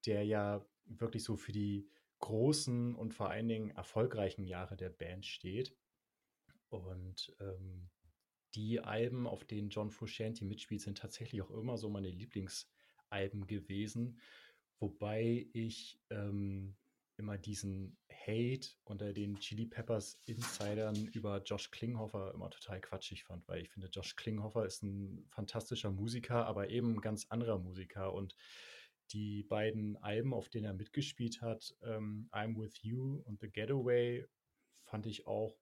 der ja wirklich so für die großen und vor allen Dingen erfolgreichen Jahre der Band steht. Und ähm, die Alben, auf denen John Frusciante mitspielt, sind tatsächlich auch immer so meine Lieblingsalben gewesen. Wobei ich ähm, immer diesen Hate unter den Chili Peppers Insidern über Josh Klinghoffer immer total quatschig fand, weil ich finde, Josh Klinghoffer ist ein fantastischer Musiker, aber eben ein ganz anderer Musiker und die beiden Alben, auf denen er mitgespielt hat, ähm, I'm With You und The Getaway, fand ich auch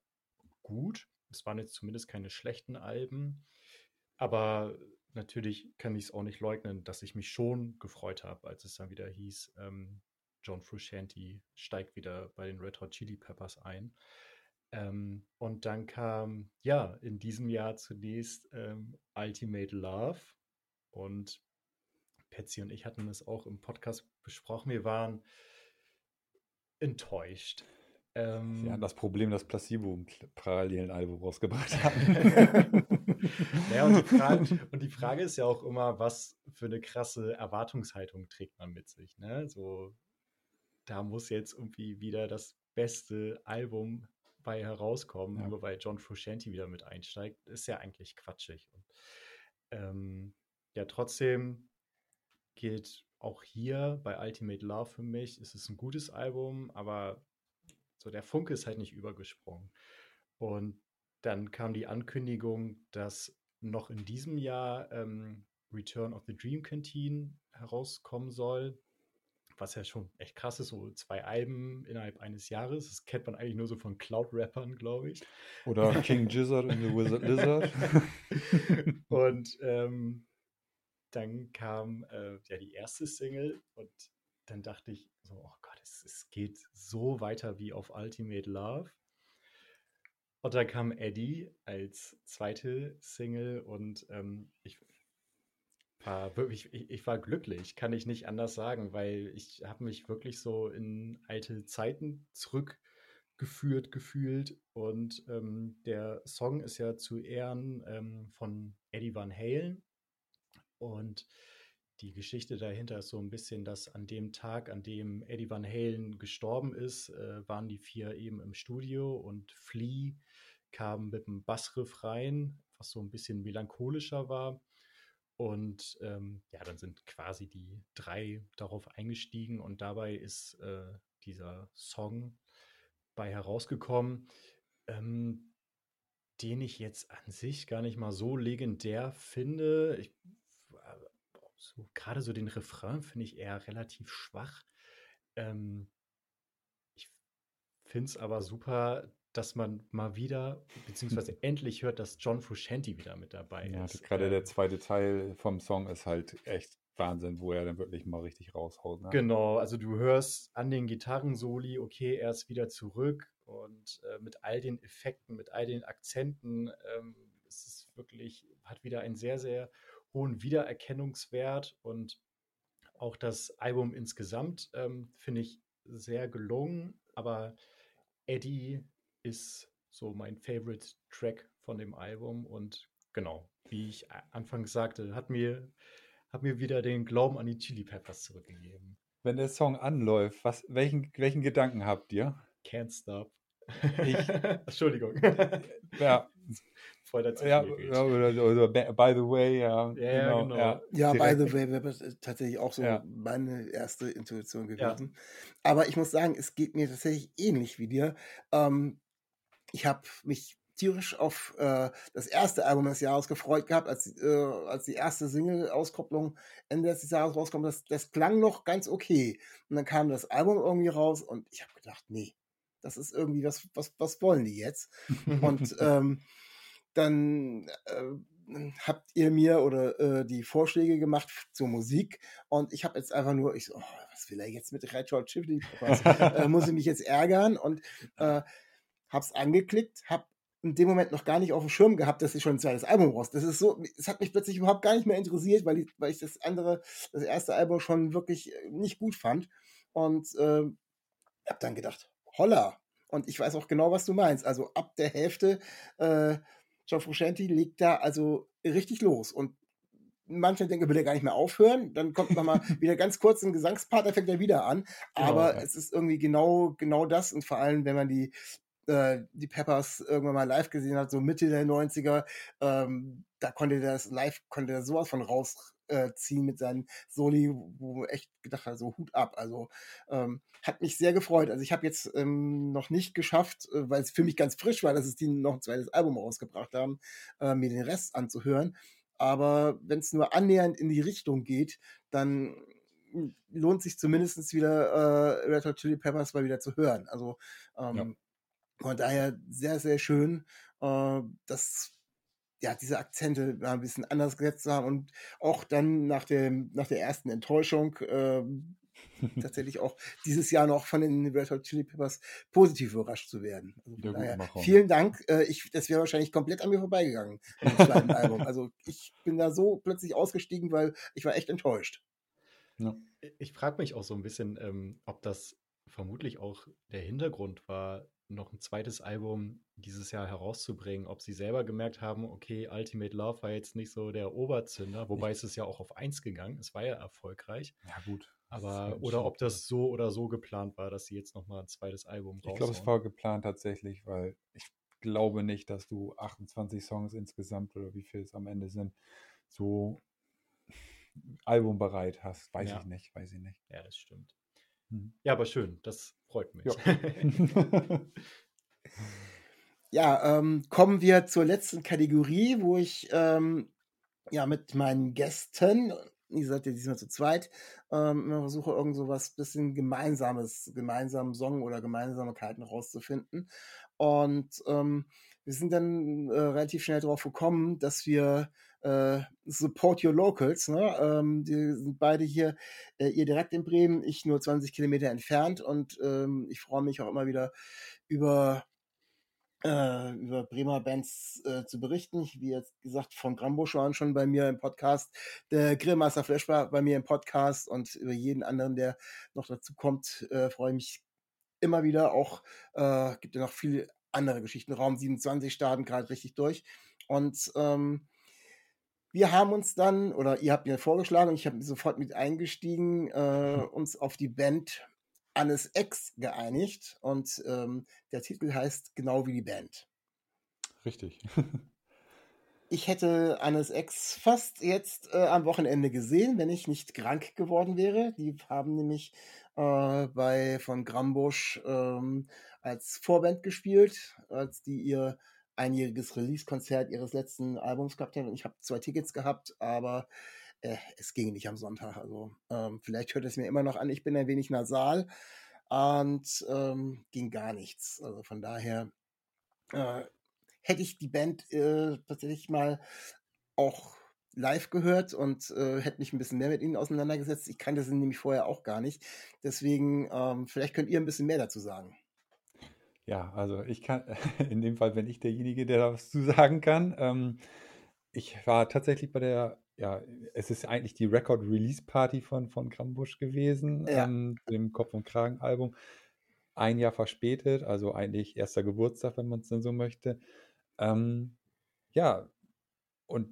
gut. Es waren jetzt zumindest keine schlechten Alben, aber natürlich kann ich es auch nicht leugnen, dass ich mich schon gefreut habe, als es dann wieder hieß, ähm, John Frusciante steigt wieder bei den Red Hot Chili Peppers ein. Ähm, und dann kam, ja, in diesem Jahr zunächst ähm, Ultimate Love. Und Patsy und ich hatten es auch im Podcast besprochen. Wir waren enttäuscht.
Ähm, Sie hatten das Problem, dass Placebo ein parallelen Album rausgebracht haben.
naja, und, die Frage, und die Frage ist ja auch immer, was für eine krasse Erwartungshaltung trägt man mit sich. Ne? So, da muss jetzt irgendwie wieder das beste Album bei herauskommen, ja. nur weil John Frusciante wieder mit einsteigt, ist ja eigentlich quatschig. Und, ähm, ja, trotzdem gilt auch hier bei Ultimate Love für mich, ist es ein gutes Album, aber so der Funke ist halt nicht übergesprungen. Und dann kam die Ankündigung, dass noch in diesem Jahr ähm, Return of the Dream Canteen herauskommen soll was ja schon echt krass ist, so zwei Alben innerhalb eines Jahres. Das kennt man eigentlich nur so von Cloud-Rappern, glaube ich.
Oder King Gizzard and the Wizard Lizard.
und ähm, dann kam äh, ja die erste Single und dann dachte ich so, oh Gott, es, es geht so weiter wie auf Ultimate Love. Und dann kam Eddie als zweite Single und ähm, ich war wirklich, ich, ich, war glücklich, kann ich nicht anders sagen, weil ich habe mich wirklich so in alte Zeiten zurückgeführt gefühlt. Und ähm, der Song ist ja zu Ehren ähm, von Eddie Van Halen. Und die Geschichte dahinter ist so ein bisschen, dass an dem Tag, an dem Eddie Van Halen gestorben ist, äh, waren die vier eben im Studio und Flea kam mit einem Bassriff rein, was so ein bisschen melancholischer war. Und ähm, ja, dann sind quasi die drei darauf eingestiegen und dabei ist äh, dieser Song bei herausgekommen, ähm, den ich jetzt an sich gar nicht mal so legendär finde. Ich, so, gerade so den Refrain finde ich eher relativ schwach. Ähm, ich finde es aber super, dass man mal wieder, beziehungsweise endlich hört, dass John Frusciante wieder mit dabei ja, ist.
Gerade der ähm zweite Teil vom Song ist halt echt Wahnsinn, wo er dann wirklich mal richtig raushaut. Ne?
Genau, also du hörst an den Gitarrensoli, okay, er ist wieder zurück und äh, mit all den Effekten, mit all den Akzenten, ähm, ist es wirklich, hat wieder einen sehr, sehr hohen Wiedererkennungswert und auch das Album insgesamt ähm, finde ich sehr gelungen, aber Eddie ist so mein Favorite Track von dem Album und genau, wie ich anfangs sagte, hat mir, hat mir wieder den Glauben an die Chili Peppers zurückgegeben.
Wenn der Song anläuft, was, welchen, welchen Gedanken habt ihr?
Can't Stop. Ich, Entschuldigung.
Ja. Voll dazu ja, oder, oder, By the Way, ja.
Ja, genau. genau. Ja, ja by the Way wäre tatsächlich auch so ja. meine erste Intuition gewesen. Ja. Aber ich muss sagen, es geht mir tatsächlich ähnlich wie dir. Ähm, ich habe mich tierisch auf äh, das erste Album des Jahres gefreut gehabt, als, äh, als die erste Single-Auskopplung Ende des Jahres rauskommt. Das, das klang noch ganz okay. Und dann kam das Album irgendwie raus und ich habe gedacht, nee, das ist irgendwie, was, was, was wollen die jetzt? und ähm, dann äh, habt ihr mir oder äh, die Vorschläge gemacht zur Musik und ich habe jetzt einfach nur, ich so, oh, was will er jetzt mit Red Hot Chili äh, muss ich mich jetzt ärgern und äh, hab's angeklickt, hab in dem Moment noch gar nicht auf dem Schirm gehabt, dass ich schon ein zweites Album raus. Das ist so, es hat mich plötzlich überhaupt gar nicht mehr interessiert, weil ich, weil ich das andere, das erste Album schon wirklich äh, nicht gut fand und äh, hab dann gedacht, holla. Und ich weiß auch genau, was du meinst. Also ab der Hälfte äh, John Frusciante legt da also richtig los und manche denken, will er gar nicht mehr aufhören. Dann kommt nochmal wieder ganz kurz ein Gesangspart, da fängt er wieder an. Genau, Aber genau, ja. es ist irgendwie genau, genau das. Und vor allem, wenn man die, äh, die Peppers irgendwann mal live gesehen hat, so Mitte der 90er, ähm, da konnte er das live, konnte er sowas von rausziehen mit seinen Soli, wo echt gedacht hat, so Hut ab. Also ähm, hat mich sehr gefreut. Also ich habe jetzt ähm, noch nicht geschafft, äh, weil es für mich ganz frisch war, dass es die noch ein zweites Album rausgebracht haben, äh, mir den Rest anzuhören. Aber wenn es nur annähernd in die Richtung geht, dann lohnt sich zumindest wieder äh, Red Hot Chili Peppers mal wieder zu hören. Also ähm, ja. von daher sehr, sehr schön, äh, dass ja, diese Akzente ein bisschen anders gesetzt zu haben und auch dann nach, dem, nach der ersten Enttäuschung äh, tatsächlich auch dieses Jahr noch von den Red Hot Chili Peppers positiv überrascht zu werden. Also daher, vielen Dank. Äh, ich, das wäre wahrscheinlich komplett an mir vorbeigegangen mit dem Album. Also ich bin da so plötzlich ausgestiegen, weil ich war echt enttäuscht.
Ja. Ich frage mich auch so ein bisschen, ähm, ob das vermutlich auch der Hintergrund war, noch ein zweites Album dieses Jahr herauszubringen, ob sie selber gemerkt haben, okay, Ultimate Love war jetzt nicht so der Oberzünder, wobei ich es ist ja auch auf eins gegangen, es war ja erfolgreich.
Ja, gut.
Aber, oder ob das so oder so geplant war, dass sie jetzt nochmal ein zweites Album
raushauen. Ich glaube, es war geplant tatsächlich, weil ich glaube nicht, dass du 28 Songs insgesamt oder wie viel es am Ende sind, so albumbereit hast. Weiß ja. ich nicht, weiß ich nicht.
Ja, das stimmt. Hm. Ja, aber schön, das freut mich.
Ja, ja ähm, kommen wir zur letzten Kategorie, wo ich ähm, ja mit meinen Gästen ihr seid ja diesmal zu zweit, ähm, immer versuche irgend so was bisschen gemeinsames, gemeinsamen Song oder Gemeinsamkeiten rauszufinden. Und ähm, wir sind dann äh, relativ schnell darauf gekommen, dass wir äh, Support Your Locals, ne? Ähm, die sind beide hier, äh, ihr direkt in Bremen, ich nur 20 Kilometer entfernt und ähm, ich freue mich auch immer wieder über äh, über Bremer Bands äh, zu berichten. Ich, wie jetzt gesagt, von Grambusch waren schon bei mir im Podcast. Der Grillmaster Flash war bei mir im Podcast und über jeden anderen, der noch dazu kommt, äh, freue ich mich immer wieder. Auch äh, gibt ja noch viele andere Geschichten. Raum 27 starten gerade richtig durch. Und ähm, wir haben uns dann, oder ihr habt mir vorgeschlagen und ich habe sofort mit eingestiegen, äh, hm. uns auf die Band Annes X geeinigt und ähm, der Titel heißt genau wie die Band.
Richtig.
ich hätte Annes X fast jetzt äh, am Wochenende gesehen, wenn ich nicht krank geworden wäre. Die haben nämlich äh, bei von Grambusch ähm, als Vorband gespielt, als die ihr einjähriges Release-Konzert ihres letzten Albums gehabt haben. Ich habe zwei Tickets gehabt, aber äh, es ging nicht am Sonntag. Also ähm, vielleicht hört es mir immer noch an, ich bin ein wenig nasal und ähm, ging gar nichts. Also von daher äh, hätte ich die Band äh, tatsächlich mal auch live gehört und äh, hätte mich ein bisschen mehr mit ihnen auseinandergesetzt. Ich kannte sie nämlich vorher auch gar nicht. Deswegen, ähm, vielleicht könnt ihr ein bisschen mehr dazu sagen.
Ja, also ich kann, in dem Fall bin ich derjenige, der da was zu sagen kann. Ähm, ich war tatsächlich bei der ja, es ist eigentlich die Record-Release-Party von, von Grambusch gewesen, ja. ähm, dem Kopf- und Kragen-Album. Ein Jahr verspätet, also eigentlich erster Geburtstag, wenn man es denn so möchte. Ähm, ja, und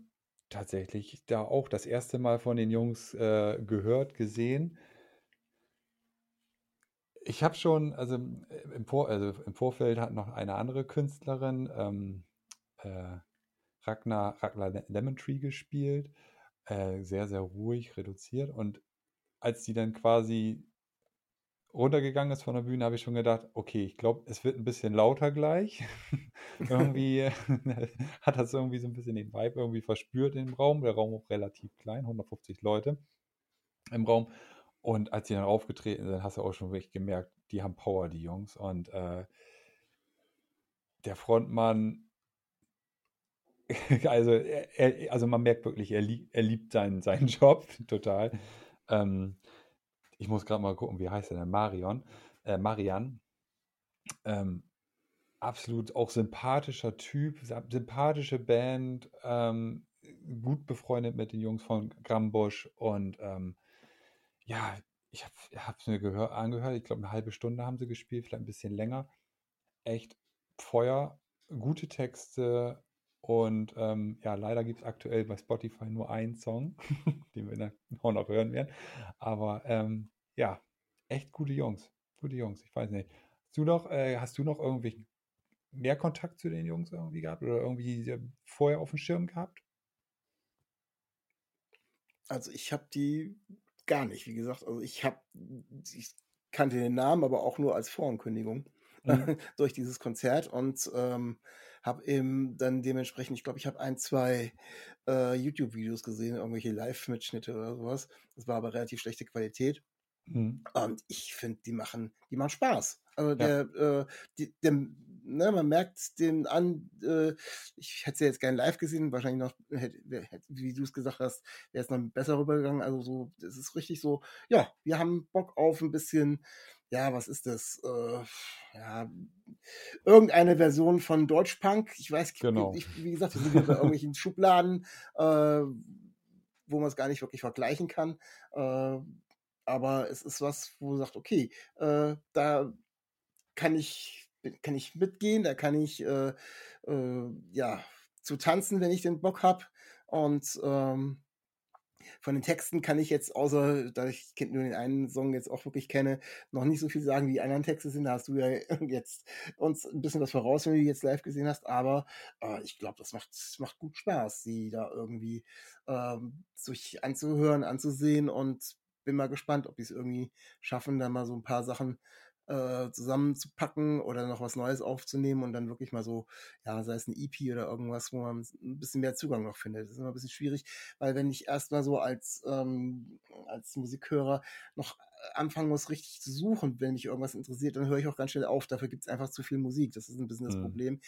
tatsächlich da auch das erste Mal von den Jungs äh, gehört, gesehen. Ich habe schon, also im, Vor also im, Vorfeld hat noch eine andere Künstlerin, ähm, äh, Ragnar, Ragnar Lemon Tree gespielt. Äh, sehr, sehr ruhig, reduziert. Und als die dann quasi runtergegangen ist von der Bühne, habe ich schon gedacht, okay, ich glaube, es wird ein bisschen lauter gleich. irgendwie hat das irgendwie so ein bisschen den Vibe irgendwie verspürt im Raum. Der Raum auch relativ klein, 150 Leute im Raum. Und als sie dann aufgetreten sind, hast du auch schon wirklich gemerkt, die haben Power, die Jungs. Und äh, der Frontmann also, er, also man merkt wirklich, er, lieb, er liebt seinen, seinen Job total. Ähm, ich muss gerade mal gucken, wie heißt er denn? Marion, äh, Marian. Ähm, absolut auch sympathischer Typ, sympathische Band, ähm, gut befreundet mit den Jungs von Grambusch und ähm, ja, ich habe es mir gehör, angehört, ich glaube eine halbe Stunde haben sie gespielt, vielleicht ein bisschen länger. Echt Feuer, gute Texte und ähm, ja, leider gibt es aktuell bei Spotify nur einen Song, den wir auch noch hören werden. Aber ähm, ja, echt gute Jungs, gute Jungs, ich weiß nicht. Hast du noch, äh, hast du noch irgendwie mehr Kontakt zu den Jungs irgendwie gehabt oder irgendwie vorher auf dem Schirm gehabt?
Also ich habe die gar nicht, wie gesagt. Also ich habe, ich kannte den Namen, aber auch nur als Vorankündigung mhm. durch dieses Konzert und ähm, habe eben dann dementsprechend, ich glaube, ich habe ein, zwei äh, YouTube-Videos gesehen, irgendwelche Live-Mitschnitte oder sowas. Das war aber relativ schlechte Qualität. Mhm. Und ich finde, die machen, die machen Spaß. Also der, ja. äh, die, der, ne, man merkt den an, äh, ich hätte sie jetzt gerne live gesehen, wahrscheinlich noch, hätte, hätte, wie du es gesagt hast, wäre es noch besser rübergegangen. Also so, das ist richtig so, ja, wir haben Bock auf ein bisschen, ja, was ist das? Äh, ja, irgendeine Version von Deutschpunk. Ich weiß, genau. ich, wie gesagt, wir sind bei irgendwelchen Schubladen, äh, wo man es gar nicht wirklich vergleichen kann. Äh, aber es ist was, wo man sagt, okay, äh, da kann ich, kann ich mitgehen, da kann ich äh, äh, ja zu tanzen, wenn ich den Bock habe. Und ähm, von den Texten kann ich jetzt, außer da ich nur den einen Song jetzt auch wirklich kenne, noch nicht so viel sagen, wie die anderen Texte sind. Da hast du ja jetzt uns ein bisschen was voraus, wenn du die jetzt live gesehen hast. Aber äh, ich glaube, das macht, macht gut Spaß, sie da irgendwie ähm, sich anzuhören, anzusehen und bin mal gespannt, ob die es irgendwie schaffen, da mal so ein paar Sachen äh, zusammenzupacken oder noch was Neues aufzunehmen und dann wirklich mal so, ja, sei es ein EP oder irgendwas, wo man ein bisschen mehr Zugang noch findet. Das ist immer ein bisschen schwierig, weil wenn ich erstmal so als, ähm, als Musikhörer noch anfangen muss, richtig zu suchen, wenn mich irgendwas interessiert, dann höre ich auch ganz schnell auf. Dafür gibt es einfach zu viel Musik. Das ist ein bisschen das mhm. Problem.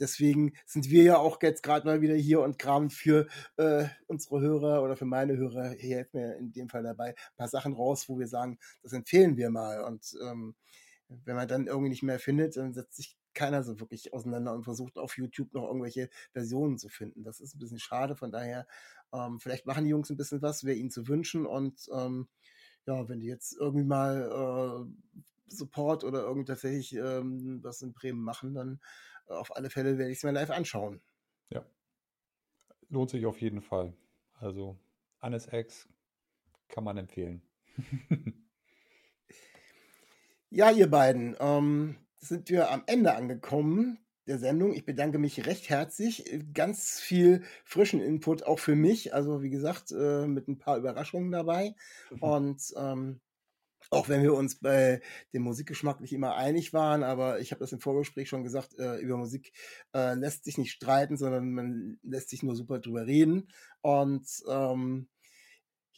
Deswegen sind wir ja auch jetzt gerade mal wieder hier und kramen für äh, unsere Hörer oder für meine Hörer, hier hilft mir in dem Fall dabei, ein paar Sachen raus, wo wir sagen, das empfehlen wir mal. Und ähm, wenn man dann irgendwie nicht mehr findet, dann setzt sich keiner so wirklich auseinander und versucht auf YouTube noch irgendwelche Versionen zu finden. Das ist ein bisschen schade. Von daher, ähm, vielleicht machen die Jungs ein bisschen was, wäre ihnen zu wünschen und ähm, ja, wenn die jetzt irgendwie mal äh, Support oder irgendwie tatsächlich ähm, was in Bremen machen, dann äh, auf alle Fälle werde ich es mir live anschauen.
Ja. Lohnt sich auf jeden Fall. Also Annes X kann man empfehlen.
ja, ihr beiden, ähm, sind wir am Ende angekommen der Sendung. Ich bedanke mich recht herzlich. Äh, ganz viel frischen Input auch für mich. Also wie gesagt, äh, mit ein paar Überraschungen dabei. Mhm. Und ähm, auch wenn wir uns bei dem Musikgeschmack nicht immer einig waren, aber ich habe das im Vorgespräch schon gesagt, äh, über Musik äh, lässt sich nicht streiten, sondern man lässt sich nur super drüber reden. Und ähm,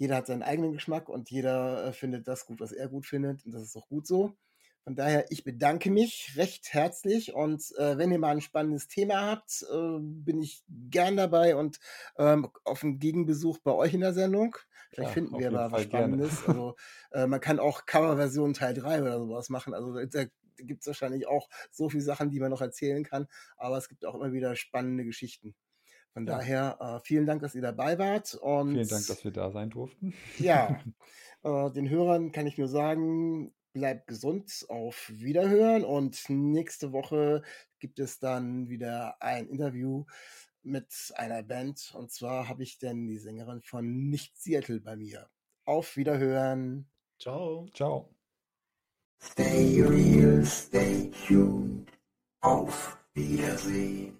jeder hat seinen eigenen Geschmack und jeder äh, findet das gut, was er gut findet. Und das ist auch gut so. Von daher, ich bedanke mich recht herzlich und äh, wenn ihr mal ein spannendes Thema habt, äh, bin ich gern dabei und ähm, auf einen Gegenbesuch bei euch in der Sendung. Vielleicht ja, finden wir mal was Spannendes. Also äh, man kann auch Coverversion Teil 3 oder sowas machen. Also da gibt es wahrscheinlich auch so viele Sachen, die man noch erzählen kann, aber es gibt auch immer wieder spannende Geschichten. Von ja. daher, äh, vielen Dank, dass ihr dabei wart. Und
vielen Dank, dass wir da sein durften.
Ja, äh, den Hörern kann ich nur sagen, bleibt gesund, auf Wiederhören und nächste Woche gibt es dann wieder ein Interview mit einer Band und zwar habe ich denn die Sängerin von Nicht Seattle bei mir. Auf Wiederhören.
Ciao. Ciao.
Stay real, stay tuned. Auf Wiedersehen.